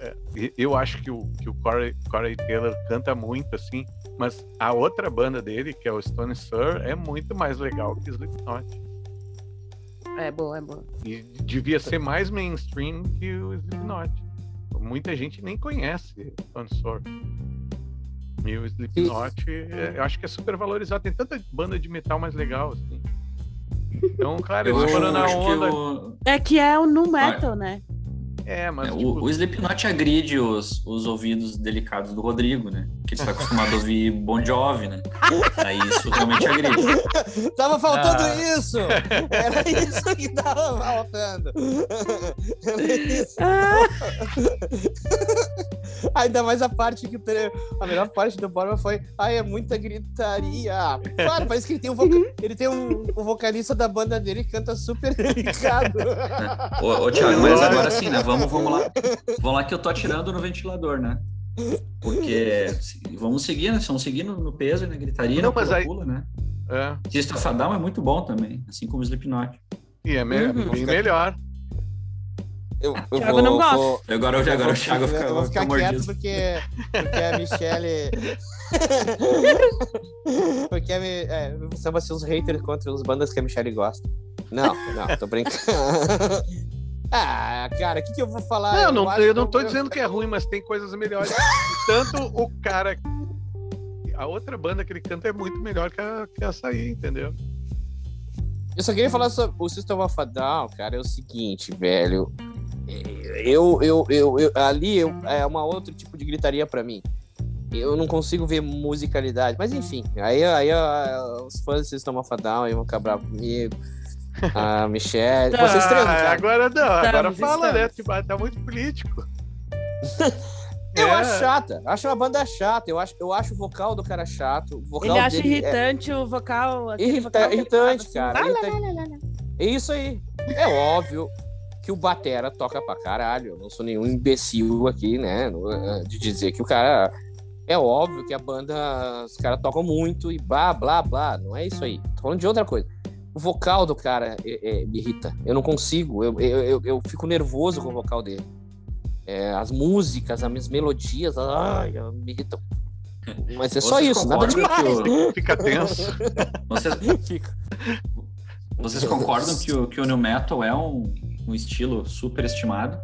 é, eu acho que o, que o Corey, Corey Taylor canta muito, assim, mas a outra banda dele, que é o Stone Sour, é muito mais legal que Slipknot. É boa, é boa. E devia ser mais mainstream que o Slipknot. Muita gente nem conhece Stone Sour. E o Slipknot, é, eu acho que é super valorizado. Tem tanta banda de metal mais legal, assim. Então, claro, Eu eles acho, foram eu na acho que onda. o, É que é o nu metal, né? É, mas é, o, tipo, o Slipknot agride os, os ouvidos delicados do Rodrigo, né? Que ele está acostumado a ouvir Bon Jovi, né? Aí isso realmente agride. [laughs] Tava faltando Ah. isso! Era isso que tava faltando. [laughs] Era isso. Ah, [laughs] Ainda mais a parte que o tre- a melhor parte do Borba foi, ai, é muita gritaria. Claro, parece que ele tem um, voca- ele tem um, um vocalista da banda dele que canta super delicado. [laughs] Ô, ô Thiago, mas agora sim, né? Vamos, vamos lá. Vamos lá que eu tô atirando no ventilador, né? Porque vamos seguir, né? Vamos seguir no, no peso e na gritaria, Não, no mas aí- né? é, é muito bom também, assim como o Slipknot. e é me- Uhum. bem melhor. Eu, eu Thiago vou, não gosta. vou- Agora, eu agora o Thiago ficar- fica, eu vou fica ficar quieto mordido. porque, porque a Michelle. [laughs] porque a, Mi- é, são assim, os haters contra as bandas que a Michelle gosta. Não, não, tô brincando. [laughs] ah, cara, o que, que eu vou falar? Não, eu não, eu não tô dizendo que é ruim, mas tem coisas melhores. [laughs] Tanto o cara. A outra banda que ele canta é muito melhor que, a, que essa aí, entendeu? Eu só queria falar sobre o System of a Down, cara, é o seguinte, velho. Eu, eu, eu, eu- ali eu- é uma outro tipo de gritaria pra mim. Eu não consigo ver musicalidade, mas enfim, aí, aí ah, os fãs do System of a Down aí vão acabar comigo. A [laughs] Michelle, Tá. vocês três, Ah, cara. agora não, agora Estamos, fala, né? estamos. Tipo, tá muito político. [laughs] Eu É, acho chata, acho uma banda chata. Eu acho, eu acho o vocal do cara chato. O vocal ele acha é- irritante o vocal. Irrita- vocal irritante, faz, cara, "Lá, lá, irritante. lá, lá, lá, lá". É isso aí. É óbvio que o Batera toca pra caralho. Eu não sou nenhum imbecil aqui, né? De dizer que o cara. É óbvio que a banda. Os caras tocam muito e blá, blá, blá. Não é isso aí. Tô falando de outra coisa. O vocal do cara é- é- me irrita. Eu não consigo. Eu, eu, eu, eu fico nervoso com o vocal dele. É, as músicas, as melodias, ai, me irritam. Mas é só Vocês isso, nada demais. o- [laughs] Fica tenso. [laughs] Vocês, vocês concordam que o, que o New Metal é um, um estilo super estimado?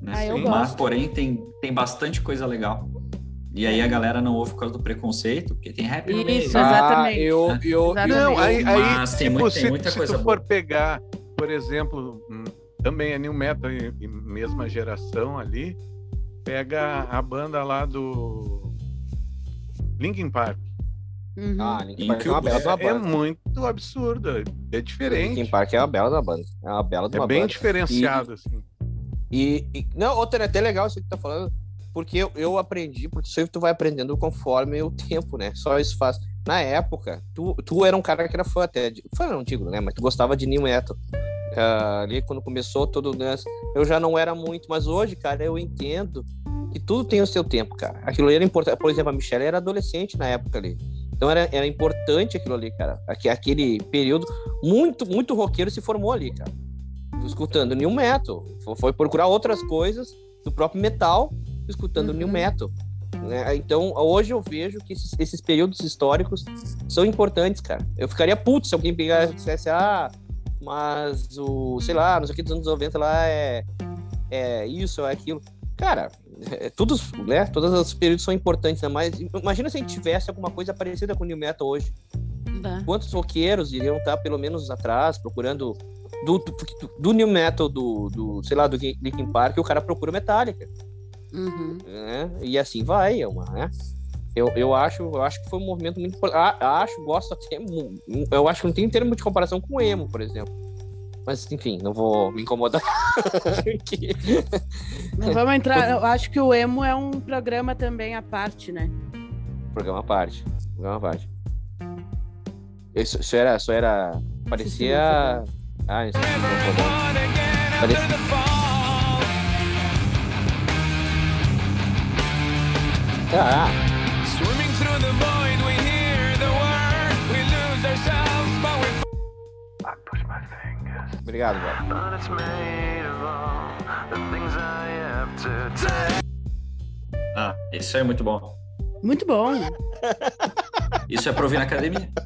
Né? Ah, eu Mas, gosto. porém, tem, tem bastante coisa legal. E aí a galera não ouve por causa do preconceito, porque tem rap no meio. Isso, exatamente. Ah, eu, eu, Exatamente. Não, aí, aí Mas tem tipo, muito- tem se, muita se coisa tu boa. for pegar, por exemplo, hum, também é New Metal e, e mesma geração ali, pega a banda lá do Linkin Park. Uhum. Ah, Linkin Park é uma bela É, é banda. muito absurdo, é diferente. Linkin Park é uma bela da banda. É uma bela de É uma bem banda. diferenciado, assim. E, e- não, outra é até legal isso que tu tá falando, porque eu, eu aprendi, porque isso aí tu vai aprendendo conforme o tempo, né? Só isso faz. Na época, tu, tu era um cara que era fã até, de, fã não digo, né? Mas tu gostava de New Metal. Ah, ali quando começou todo o dance, eu já não era muito, mas hoje, cara, eu entendo que tudo tem o seu tempo, cara. Aquilo ali era importante. Por exemplo, a Michelle era adolescente na época ali. Então era, era importante aquilo ali, cara. Aque- Aquele período, muito, muito roqueiro se formou ali, cara escutando new metal, Fo- foi procurar outras coisas do próprio metal, escutando Uhum. new metal. né? Então, hoje eu vejo que esses, esses períodos históricos são importantes, cara. Eu ficaria puto se alguém pegasse e dissesse, ah, mas o, sei lá, não sei o que dos anos 90 lá é, é isso, é aquilo. Cara, é, todos, né? Todos os períodos são importantes, né? Mas imagina se a gente tivesse alguma coisa parecida com o new metal hoje Tá. quantos roqueiros iriam estar pelo menos atrás procurando do, do, do new metal do, do sei lá do Linkin Park o cara procura Metallica Uhum. né? e assim vai é uma né? eu, eu acho eu acho que foi um movimento muito acho gosto até eu acho que não tem termo de comparação com o emo por exemplo mas enfim não vou me incomodar. [laughs] Não vamos entrar. Eu acho que o emo é um programa também à parte, né? programa à parte programa à parte isso, isso era isso era parecia ah isso parecia Ah, Swimming to take. Ah, isso aí é muito bom. Muito bom. Isso é pra ouvir na academia. [laughs]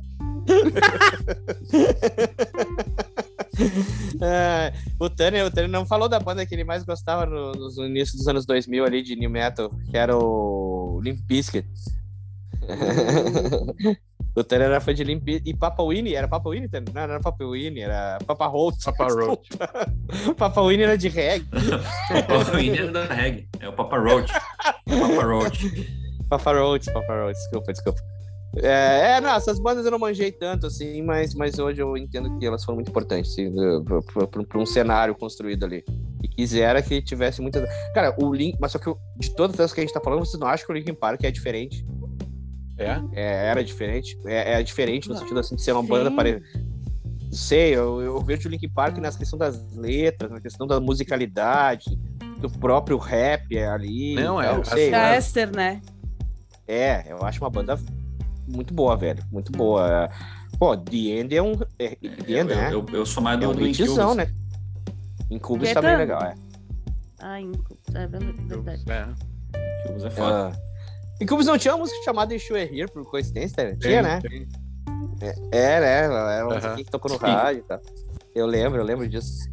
É, o Tanner, o Tanner não falou da banda que ele mais gostava no, nos- no início dos anos 2000 ali de New Metal, que era o Limp Bizkit. [laughs] o Tanner era fã de Limp Bizkit. E Papa Winnie, era Papa Winnie, Tanner? Não, não era Papa Winnie, era Papa Roach. Papa Roach. [laughs] Papa Winnie era de reggae. O Winnie da reggae. É o Papa Roach. Papa Roach. Papa Roach, Papa Roach, desculpa, desculpa. É, é, não, essas bandas eu não manjei tanto, assim, mas, mas hoje eu entendo que elas foram muito importantes assim, para um cenário construído ali. E quisera que tivesse muitas. Cara, o Link. Mas só que eu- de todas essas que a gente tá falando, vocês não acham que o Linkin Park é diferente? É? É, era diferente? É, é diferente no sentido assim de ser uma Sim. banda parecida. Sei, eu, eu vejo o Linkin Park nessa questão das letras, na questão da musicalidade, do próprio rap ali. Não, é, as- sei, Da né? Esther, né? É, eu acho uma banda muito boa, velho. Muito boa. Pô, The End é um. É, The Eu, End, né? eu, eu sou mais é do, um do Incubus. né? Incubus tá bem tá- legal, é. Ah, Inco. É verdade. É. Incubus é foda. Ah. Incubus não tinha uma música chamada é Here, por coincidência, né? Tinha, né? Tem- É, né? Ela Era uma música que tocou no rádio e tal. Eu lembro, eu lembro disso.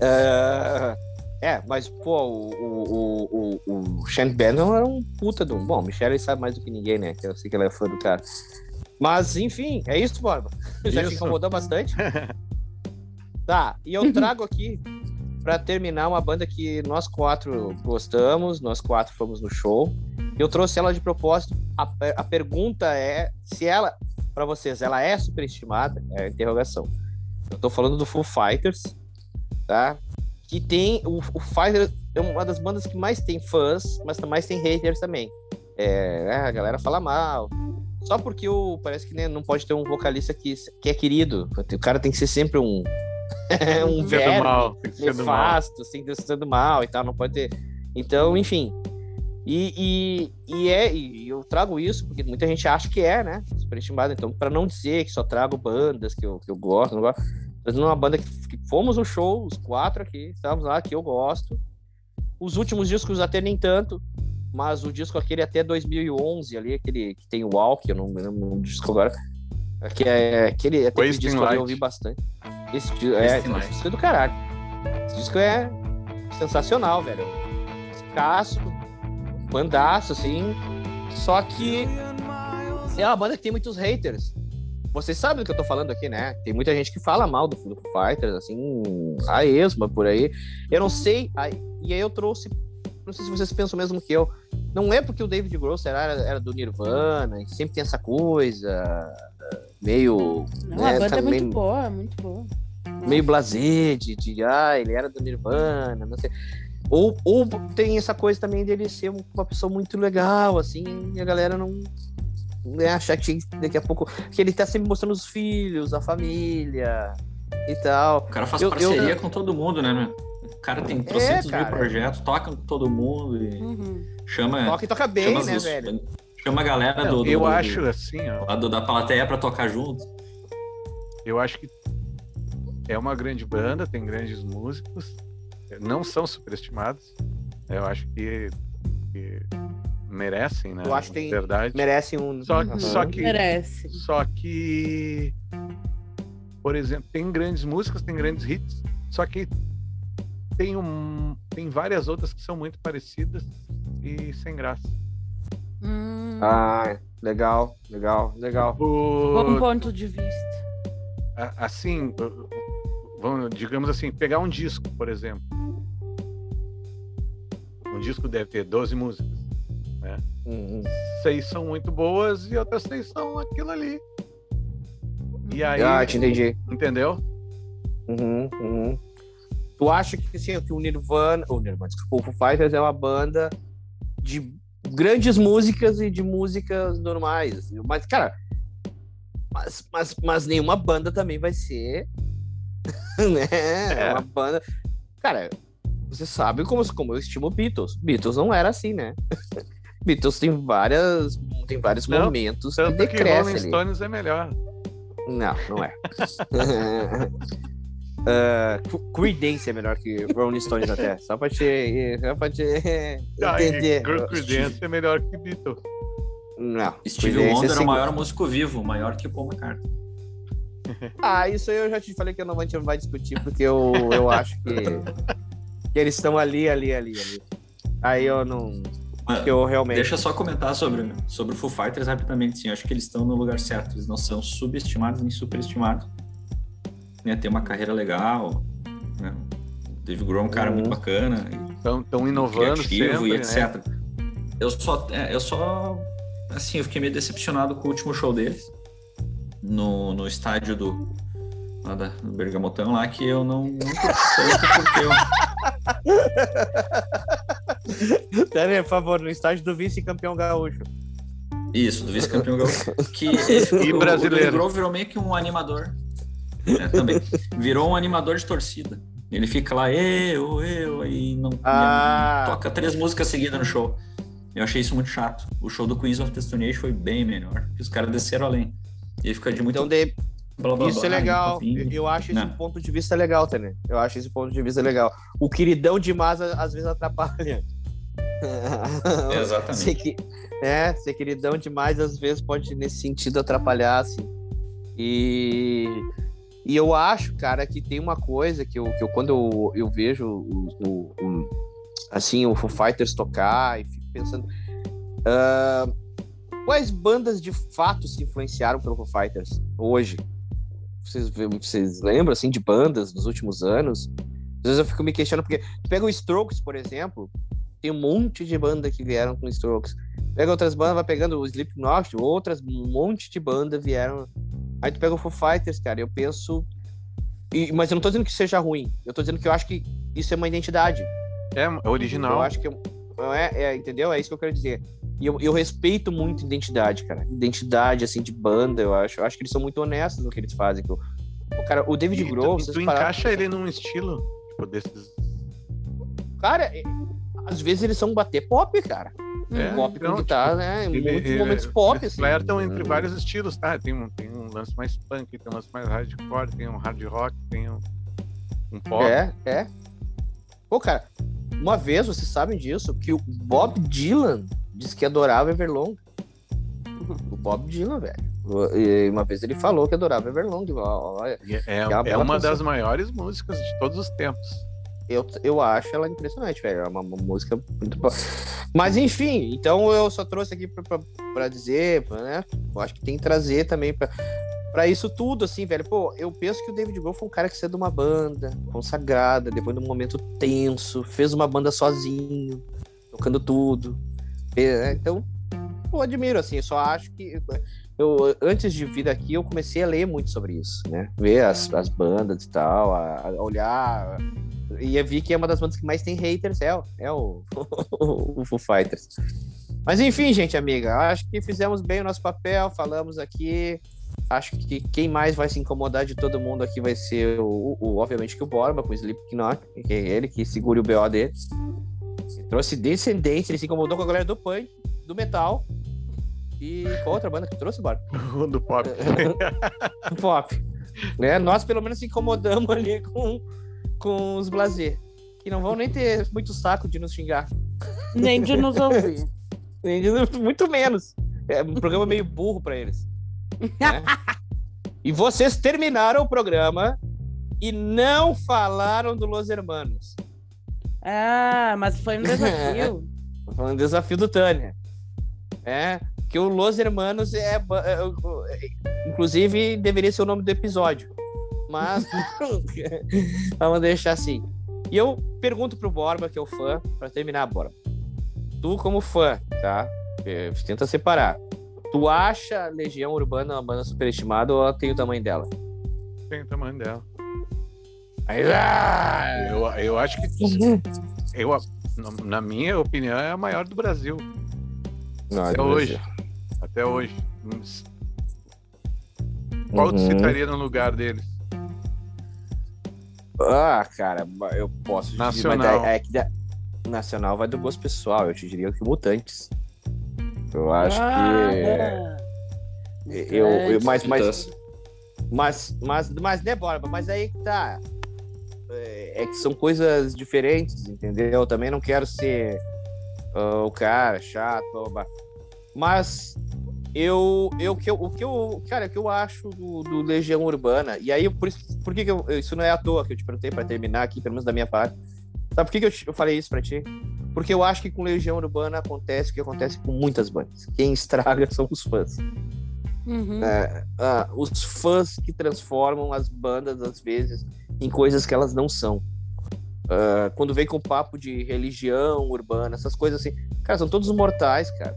Ah, é, mas, pô, o, o, o, o, o Shane Bannon era um puta do. Bom, Michelle sabe mais do que ninguém, né? Que eu sei que ela é fã do cara. Mas, enfim, é isso, Borba. [laughs] Já te incomodou bastante? tá, e eu trago aqui, pra terminar, uma banda que nós quatro gostamos, nós quatro fomos no show. Eu trouxe ela de propósito. A, a pergunta é se ela, pra vocês, ela é superestimada? É a interrogação. Eu tô falando do Full Fighters, tá? Que tem. O, o Fighters é uma das bandas que mais tem fãs, mas mais tem haters também. É, né, a galera fala mal. Só porque o, parece que né, não pode ter um vocalista que, que é querido. O cara tem que ser sempre um. [laughs] um verme mal, nefasto, assim, sendo mal e tal, não pode ter. Então, enfim. E, e, e é, e eu trago isso porque muita gente acha que é, né? Superestimado. Então, para não dizer que só trago bandas que eu, que eu gosto, não gosto, trazendo uma banda que, que fomos no show, os quatro aqui, estávamos lá, que eu gosto. Os últimos discos até nem tanto, mas o disco aquele até 2011 ali, aquele que tem o Walk, eu não me lembro o disco agora. Que é aquele, até aquele Wasting disco Light. eu ouvi bastante. Esse, é, esse disco é do caralho. Esse disco é sensacional, velho. Escasso, bandaço, assim. Só que é uma banda que tem muitos haters. Vocês sabem do que eu tô falando aqui, né? Tem muita gente que fala mal do, do Foo Fighters, assim, a esma por aí. Eu não sei, e aí eu trouxe, não sei se vocês pensam mesmo que eu, não é porque o David Gross era, era do Nirvana, e sempre tem essa coisa meio, Não, né, a banda é muito boa, muito boa. meio blasé de, de, ah, ele era do Nirvana, não sei. Ou, ou tem essa coisa também dele ser um- uma pessoa muito legal, assim, e a galera não, né, achar que daqui a pouco. Que ele tá sempre mostrando os filhos, a família e tal. O cara faz Eu- eu- parceria com todo mundo, né, meu? O cara tem trocentos mil É, cara. projetos, toca com todo mundo e Uhum. chama, Toca e toca bem, chama, né, os- velho? chama a galera Não, do, do, eu do- acho assim, ó. lá do- da plateia pra tocar junto. Eu acho que é uma grande banda, tem grandes músicos, não são superestimados. Eu acho que, que merecem, né? Eu acho que tem- verdade. Merece um. Só, Uhum. só que Merece. só que por exemplo, tem grandes músicas, tem grandes hits, só que tem um tem várias outras que são muito parecidas e sem graça. Hum, Ah, legal, legal, legal. bom O- ponto de vista. assim, vamos, digamos assim, pegar um disco, por exemplo. Disco deve ter 12 músicas. Uhum. Seis são muito boas e outras seis são aquilo ali. E aí, Ah, te entendi. entendeu? Uhum, uhum. Tu acha que, assim, que o Nirvana, o Nirvana, desculpa, o Foo Fighters é uma banda de grandes músicas e de músicas normais, assim, mas, cara, mas, mas, mas nenhuma banda também vai ser, [laughs] né, É. uma banda, cara, você sabe como, como eu estimo Beatles, Beatles não era assim, né, [laughs] Beatles tem várias, tem vários Não, momentos que Tanto que decresce Rolling ali. Stones é melhor. Não, não é. [laughs] Ah, Cre- Creedence é melhor que Rolling Stones até. Só pra te, só pra te [laughs] Ah, e entender. Cre- Creedence é melhor que Beatles. Não. Steve é Wonder é o maior músico vivo, maior que Paul McCartney. Ah, isso aí eu já te falei que eu não vou, a gente não vai discutir, porque eu, eu acho que, que eles estão ali, ali, ali, ali. Aí eu não. Mano, que eu realmente. Deixa eu só comentar sobre, sobre o Foo Fighters rapidamente, sim. Eu acho que eles estão no lugar certo. Eles não são subestimados nem superestimados. Né, tem uma carreira legal. Né? O Dave Grohl é um cara Uhum. muito bacana. Estão tão inovando criativo sempre, e né? etc. Eu só, é, eu só, assim, eu fiquei meio decepcionado com o último show deles no, no estádio do, lá da, do Bergamotão lá, que eu não, não porque eu, [laughs] Dani, por favor, no estágio do vice-campeão gaúcho. Isso, do vice-campeão gaúcho. Que [laughs] E o- brasileiro. O virou meio que um animador. né, também. Virou um animador de torcida. Ele fica lá, eu, eu, aí não Ah. toca três músicas seguidas no show. Eu achei isso muito chato. O show do Queens of the Stone Age foi bem melhor, porque os caras desceram além. E ele fica de muito Então, de, blá, blá, isso é blá, legal. papinho. Eu, acho esse Não. ponto de vista legal, também. Eu acho esse ponto de vista legal. O queridão demais às vezes atrapalha. [laughs] Exatamente. Ser, que, é, ser queridão demais às vezes pode, nesse sentido, atrapalhar, assim. E, e eu acho, cara, que tem uma coisa que eu, que eu quando eu, eu vejo o, o- o- assim, o Foo Fighters tocar e fico pensando. ah, quais bandas de fato se influenciaram pelo Foo Fighters hoje? Vocês, vocês lembram, assim, de bandas dos últimos anos? Às vezes eu fico me questionando, porque pega o Strokes, por exemplo, tem um monte de banda que vieram com Strokes. Pega outras bandas, vai pegando o Slipknot, outras, um monte de banda vieram. Aí tu pega o Foo Fighters, cara, eu penso... e- mas eu não tô dizendo que seja ruim, eu tô dizendo que eu acho que isso é uma identidade. É, é original. Eu acho que não é, é, entendeu? É isso que eu quero dizer. E eu, eu respeito muito identidade, cara. Identidade, assim, de banda, eu acho. Eu acho que eles são muito honestos no que eles fazem. que o- Pô, Cara, o David tu- Grohl, vocês tu pararam- encaixa ele num estilo, tipo, desses. Cara, é- às vezes eles são bater pop, cara. É, pop então, com guitarra, né? Em Ele- muitos ele- momentos pop, eles assim. flertam entre Hum. vários estilos, tá? Tem um, tem um lance mais punk, tem um lance mais hardcore, tem um hard rock, tem um, um pop. É, é. Pô, cara, uma vez vocês sabem disso, que o Bob Dylan disse que adorava Everlong. O Bob Dylan, velho. E Uma vez ele falou que adorava Everlong. ó, Olha, É, é uma é uma canção. das maiores músicas de todos os tempos. eu, eu acho ela impressionante, velho. É uma, uma música muito boa. Mas enfim, então eu só trouxe aqui pra, pra, pra dizer, né? Eu acho que tem que trazer também pra, pra isso tudo, assim, velho. Pô, eu penso que o David Grohl foi um cara que saiu de uma banda consagrada, depois de um momento tenso, fez uma banda sozinho, tocando tudo. Né? Então, eu admiro, assim, só acho que. Eu, antes de vir aqui, eu comecei a ler muito sobre isso, né? Ver as, as bandas e tal, a, a olhar. E eu vi que é uma das bandas que mais tem haters, é, é o, [laughs] o Foo Fighters. Mas enfim, gente, amiga, acho que fizemos bem o nosso papel, falamos aqui. Acho que quem mais vai se incomodar de todo mundo aqui vai ser o, o- obviamente que o Borba com o Slipknot, que é ele que segura o BO dele. Ele trouxe descendente, ele se incomodou com a galera do punk, do metal. E qual outra banda que trouxe, Borba? [laughs] Do pop. [laughs] do pop. Né? Nós pelo menos se incomodamos [laughs] ali com, com os blazer. Que não vão nem ter muito saco de nos xingar. Nem de nos ouvir. Nem de- Muito menos. É um programa meio burro pra eles. né? E vocês terminaram o programa e não falaram do Los Hermanos. Ah, mas foi um desafio. Tô falando do desafio do Tânia. É, que o Los Hermanos é, é, é- Inclusive, deveria ser o nome do episódio. Mas. [laughs] Vamos deixar assim. E eu pergunto pro Borba, que é o fã, pra terminar, Borba. Tu, como fã, tá? É, Tenta separar. Tu acha a Legião Urbana uma banda superestimada ou ela tem o tamanho dela? Tem o tamanho dela. Aí, ah! Eu, eu acho que. Eu, na- minha opinião, é a maior do Brasil. Não, é Até hoje. Brasil. Até hoje. Qual tu Uhum. citaria no lugar deles? Ah, cara, eu posso te dizer, Nacional. mas é, é que da- nacional vai do gosto pessoal. Eu te diria que Mutantes. Eu acho Ah, que é. eu, eu mas mas Mutantes. mas mas mas né, Borba, mas aí que tá. É, é que são coisas diferentes, entendeu? Eu também não quero ser ah, o cara chato, blá. mas eu, eu, que eu, o que eu, cara, o que eu acho do, do Legião Urbana, e aí, por, isso, por que, que eu, isso não é à toa que eu te perguntei pra terminar aqui, pelo menos da minha parte. Sabe por que, que eu, te- eu falei isso pra ti? Porque eu acho que com Legião Urbana acontece o que acontece com muitas bandas. Quem estraga [laughs] são os fãs. Uhum. É, ah, os fãs que transformam as bandas, às vezes, em coisas que elas não são. Ah, quando vem com papo de religião urbana, essas coisas assim. Cara, são todos mortais, cara.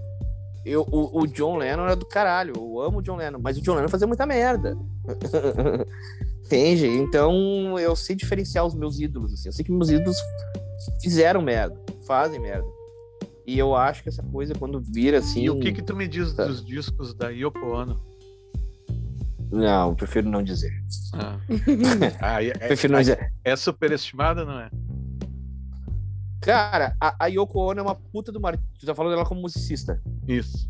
Eu, o, o John Lennon era do caralho. Eu amo o John Lennon, mas o John Lennon fazia muita merda. [laughs] Entende? Então eu sei diferenciar os meus ídolos. Assim. Eu sei que meus ídolos fizeram merda, fazem merda. E eu acho que essa coisa, quando vira assim. E o que que tu me diz Tá. dos discos da Yoko Ono? Não, prefiro não dizer. Ah. Ah, é, [laughs] Prefiro não dizer. é superestimada, não é? Cara, a, a Yoko Ono é uma puta do mar. Tu tá falando dela como musicista. Isso.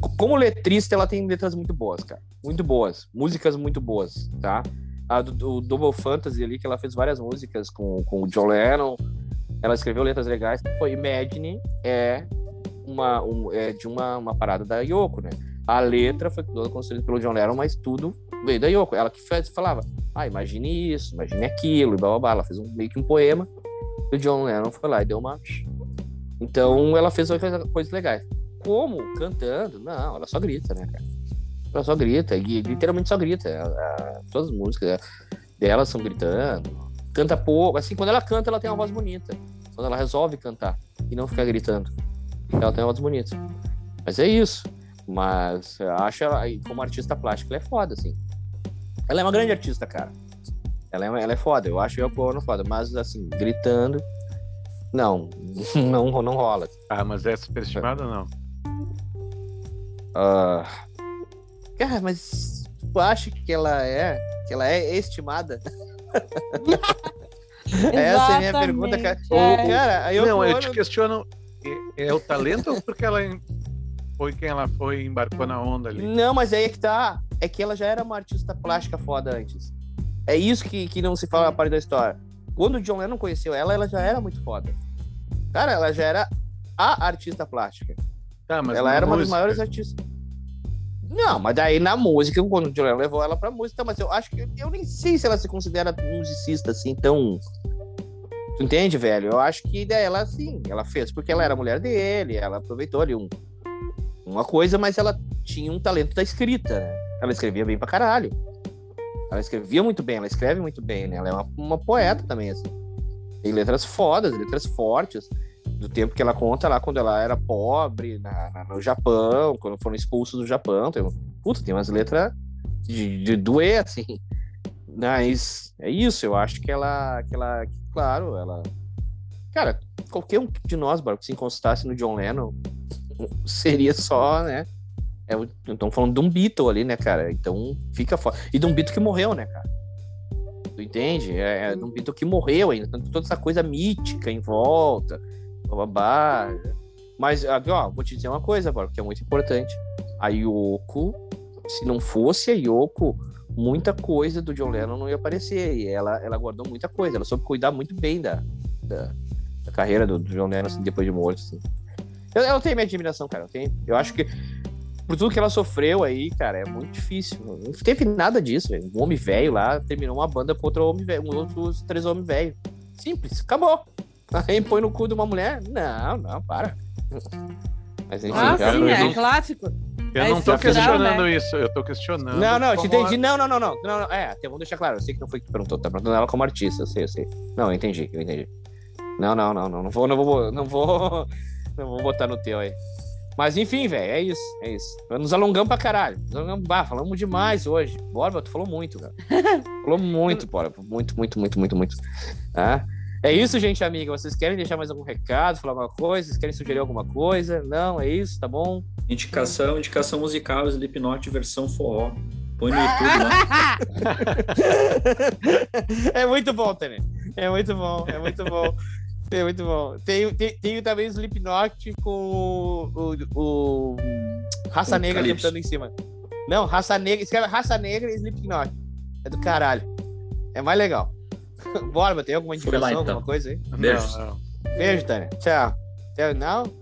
Co- Como letrista, ela tem letras muito boas, cara. Muito boas. Músicas muito boas, tá? A do, do Double Fantasy ali, que ela fez várias músicas com, com o John Lennon. Ela escreveu letras legais. Pô, Imagine é, uma, um- é de uma, uma parada da Yoko, né? A letra foi toda construída pelo John Lennon, mas tudo veio da Yoko. Ela que fez, falava, ah, imagine isso, imagine aquilo, e blá blá blá. Ela fez um, meio que um poema. E o John Lennon foi lá e deu uma. Então ela fez coisa- coisas legais. Como? Cantando? Não, ela só grita, né, cara? Ela só grita, e literalmente só grita. Ela- ela- todas as músicas dela são gritando. Canta pouco. Assim, quando ela canta, ela tem uma voz bonita. Quando ela resolve cantar e não ficar gritando, ela tem uma voz bonita. Mas é isso. Mas eu acho ela, como artista plástica, ela é foda, assim. Ela é uma grande artista, cara. Ela é, ela é foda, eu acho a Ono foda, mas assim, gritando, não, [laughs] não, não rola. Ah, mas é superestimada ou não? Ah, cara, mas tu acha que ela é? Que ela é estimada? [laughs] Essa é a minha pergunta, cara. É. Cara, aí eu não, eu te questiono. É, é o talento ou porque ela em- foi quem ela foi e embarcou na onda ali? Não, mas aí é que tá. É que ela já era uma artista plástica foda antes. É isso que, que não se fala a parte da história. Quando o John Lennon conheceu ela, ela já era muito foda. Cara, ela já era a artista plástica. Tá, mas ela na era uma das música? maiores artistas. Não, mas daí na música, quando o John Lennon levou ela pra música, mas eu acho que eu nem sei se ela se considera musicista assim tão. Tu entende, velho? Eu acho que daí ela sim, ela fez porque ela era mulher dele, ela aproveitou ali um, uma coisa, mas ela tinha um talento da escrita, né? Ela escrevia bem pra caralho. Ela escrevia muito bem, ela escreve muito bem, né? Ela é uma, uma poeta também, assim. Tem letras fodas, letras fortes. Do tempo que ela conta lá quando ela era pobre na, na- no Japão, quando foram expulsos do Japão. Tem, puta, tem umas letras de, de doer, assim. Mas é isso, eu acho que ela, que ela, que, claro, ela. Cara, qualquer um de nós, Barco, se encostasse no John Lennon, seria só, né? É, Estamos falando de um Beatle ali, né, cara? Então fica foda. E de um Beatle que morreu, né, cara? Tu entende? É, é de um Beatle que morreu ainda. Toda essa coisa mítica em volta, babá. Mas, aqui, ó, vou te dizer uma coisa, Barco, que é muito importante. A Yoko, se não fosse a Yoko, muita coisa do John Lennon não ia aparecer. E ela, ela guardou muita coisa. Ela soube cuidar muito bem da, da, da carreira do, do John Lennon assim, depois de morto. Assim. Eu, eu tenho minha admiração, cara. Eu, tenho, eu acho que por tudo que ela sofreu aí, cara, é muito difícil. Não teve nada disso, velho. Um homem velho lá terminou uma banda com outro homem velho, um outros três homens velhos. Simples, acabou. Aí põe no cu de uma mulher? Não, não, para. Mas enfim, Ah, sim, é não- clássico. Eu É não tô questionando né? isso, eu tô questionando. Não, não, eu te entendi. Não, não, não, não. não, não. É, até vamos deixar claro. Eu sei que não foi que perguntou. Tá perguntando ela como artista, eu sei, eu sei. Não, eu entendi, eu entendi. Não, não, não, não. Não vou, não vou, não vou. Não vou botar no teu aí. Mas enfim, velho, é isso, é isso. Nos alongamos pra caralho. Nos alongamos- Bah, falamos demais hoje. Borba, tu falou muito, cara. [laughs] Falou muito, Borba. Muito, muito, muito, muito, muito. Tá? É isso, gente, amiga. Vocês querem deixar mais algum recado, falar alguma coisa? Vocês querem sugerir alguma coisa? Não, é isso, tá bom? Indicação, indicação musical, Slipknot versão forró. Põe no YouTube lá. [laughs] [laughs] é muito bom, Tene. É muito bom, é muito bom. É muito bom. Tem, tem, tem também o Slipknot com o, o, o Raça Com Negra Calypso. cantando em cima. Não, Raça Negra. Escreve Raça Negra e Slipknot. É do caralho. É mais legal. [laughs] Borba, tem alguma Foi lá, indicação, então. alguma coisa aí? Não, não. Beijo, Tânia. Tchau. Tchau. Não?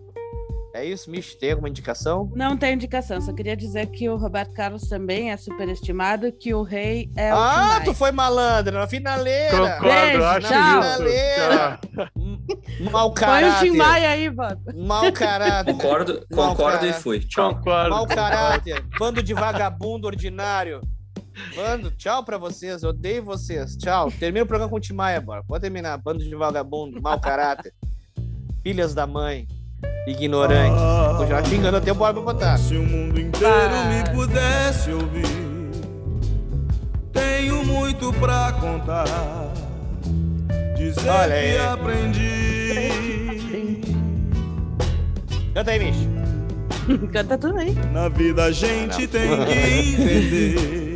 É isso, Mish? Tem alguma indicação? Não tem indicação, só queria dizer que o Roberto Carlos também é superestimado, que o rei é o ah, Tim Maia. tu foi malandro na finaleira. Concordo, Beijo, acho tchau. Galera. Tchau. Mau Põe o caráter. Tim Maia aí, Bob. Mau caráter. Concordo, Não, concordo cara. e fui. Tchau. Concordo. Mau caráter. Bando de vagabundo ordinário. Bando, tchau pra vocês. Odeio vocês. Tchau. Termina o programa com o Timaya, bora. Pode terminar. Bando de vagabundo, mau caráter. Filhas da mãe. Ignorante. Continuar xingando até o Bora pra botar. Se o mundo inteiro me pudesse ouvir, tenho muito pra contar. Dizer Olha aí. que aprendi. Canta aí, bicho. [laughs] Canta tudo aí. Na vida a gente tem que entender [laughs]